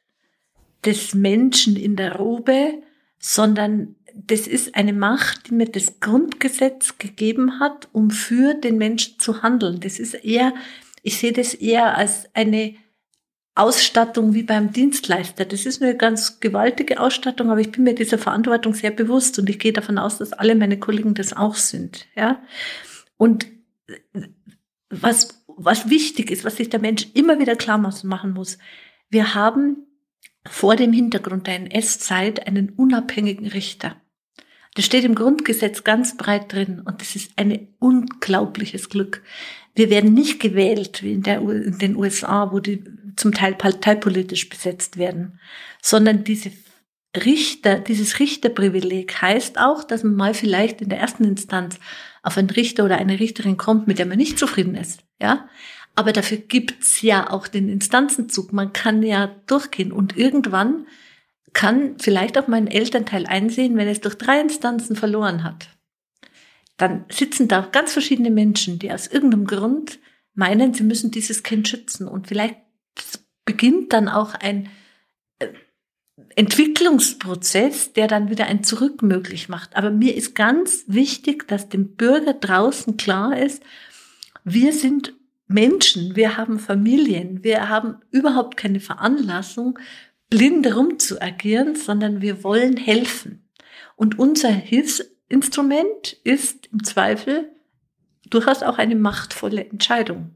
des Menschen in der Robe, sondern das ist eine Macht, die mir das Grundgesetz gegeben hat, um für den Menschen zu handeln. Das ist eher, ich sehe das eher als eine Ausstattung wie beim Dienstleister. Das ist eine ganz gewaltige Ausstattung, aber ich bin mir dieser Verantwortung sehr bewusst und ich gehe davon aus, dass alle meine Kollegen das auch sind. Ja? Und was, was wichtig ist, was sich der Mensch immer wieder klar machen muss, wir haben vor dem Hintergrund der NS-Zeit einen unabhängigen Richter. Das steht im Grundgesetz ganz breit drin und das ist ein unglaubliches Glück. Wir werden nicht gewählt wie in, der, in den USA, wo die zum Teil parteipolitisch besetzt werden, sondern diese Richter, dieses Richterprivileg heißt auch, dass man mal vielleicht in der ersten Instanz auf einen Richter oder eine Richterin kommt, mit der man nicht zufrieden ist, ja. Aber dafür gibt's ja auch den Instanzenzug. Man kann ja durchgehen und irgendwann kann vielleicht auch mein Elternteil einsehen, wenn es durch drei Instanzen verloren hat dann sitzen da ganz verschiedene Menschen, die aus irgendeinem Grund meinen, sie müssen dieses Kind schützen. Und vielleicht beginnt dann auch ein äh, Entwicklungsprozess, der dann wieder ein Zurück möglich macht. Aber mir ist ganz wichtig, dass dem Bürger draußen klar ist, wir sind Menschen, wir haben Familien, wir haben überhaupt keine Veranlassung, blind rumzuagieren, sondern wir wollen helfen. Und unser Hilfs Instrument ist im Zweifel durchaus auch eine machtvolle Entscheidung.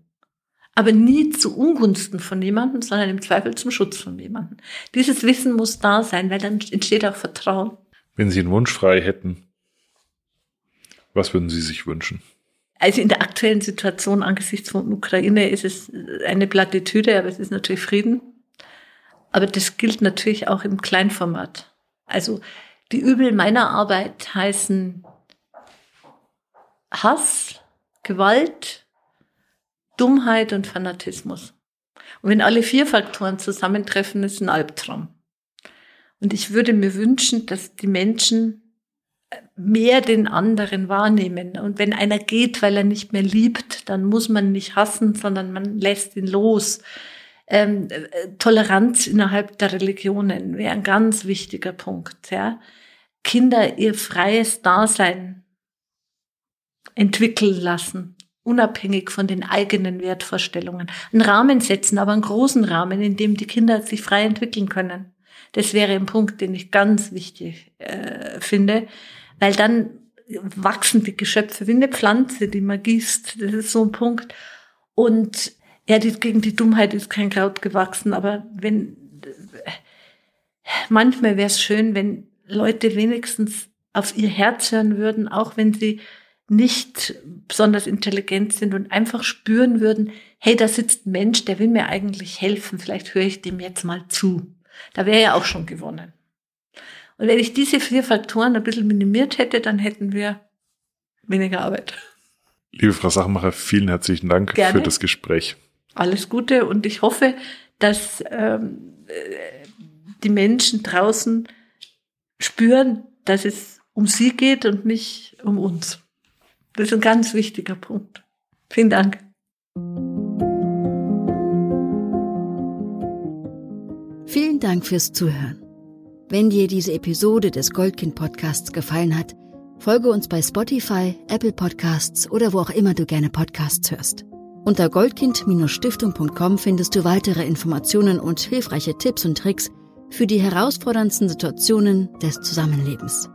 Aber nie zu Ungunsten von jemandem, sondern im Zweifel zum Schutz von jemandem. Dieses Wissen muss da sein, weil dann entsteht auch Vertrauen. Wenn Sie einen Wunsch frei hätten, was würden Sie sich wünschen? Also in der aktuellen Situation angesichts von Ukraine ist es eine Plattitüde, aber es ist natürlich Frieden. Aber das gilt natürlich auch im Kleinformat. Also die Übel meiner Arbeit heißen Hass, Gewalt, Dummheit und Fanatismus. Und wenn alle vier Faktoren zusammentreffen, ist ein Albtraum. Und ich würde mir wünschen, dass die Menschen mehr den anderen wahrnehmen. Und wenn einer geht, weil er nicht mehr liebt, dann muss man nicht hassen, sondern man lässt ihn los. Ähm, äh, Toleranz innerhalb der Religionen wäre ein ganz wichtiger Punkt. Ja. Kinder ihr freies Dasein entwickeln lassen, unabhängig von den eigenen Wertvorstellungen. Einen Rahmen setzen, aber einen großen Rahmen, in dem die Kinder sich frei entwickeln können. Das wäre ein Punkt, den ich ganz wichtig äh, finde, weil dann wachsen die Geschöpfe wie eine Pflanze, die man gießt. Das ist so ein Punkt. Und ja, die, gegen die Dummheit ist kein Kraut gewachsen, aber wenn, manchmal wäre es schön, wenn Leute wenigstens auf ihr Herz hören würden, auch wenn sie nicht besonders intelligent sind und einfach spüren würden, hey, da sitzt ein Mensch, der will mir eigentlich helfen, vielleicht höre ich dem jetzt mal zu. Da wäre ja auch schon gewonnen. Und wenn ich diese vier Faktoren ein bisschen minimiert hätte, dann hätten wir weniger Arbeit. Liebe Frau Sachmacher, vielen herzlichen Dank Gerne. für das Gespräch. Alles Gute und ich hoffe, dass ähm, die Menschen draußen spüren, dass es um sie geht und nicht um uns. Das ist ein ganz wichtiger Punkt. Vielen Dank. Vielen Dank fürs Zuhören. Wenn dir diese Episode des Goldkind Podcasts gefallen hat, folge uns bei Spotify, Apple Podcasts oder wo auch immer du gerne Podcasts hörst. Unter goldkind-stiftung.com findest du weitere Informationen und hilfreiche Tipps und Tricks für die herausforderndsten Situationen des Zusammenlebens.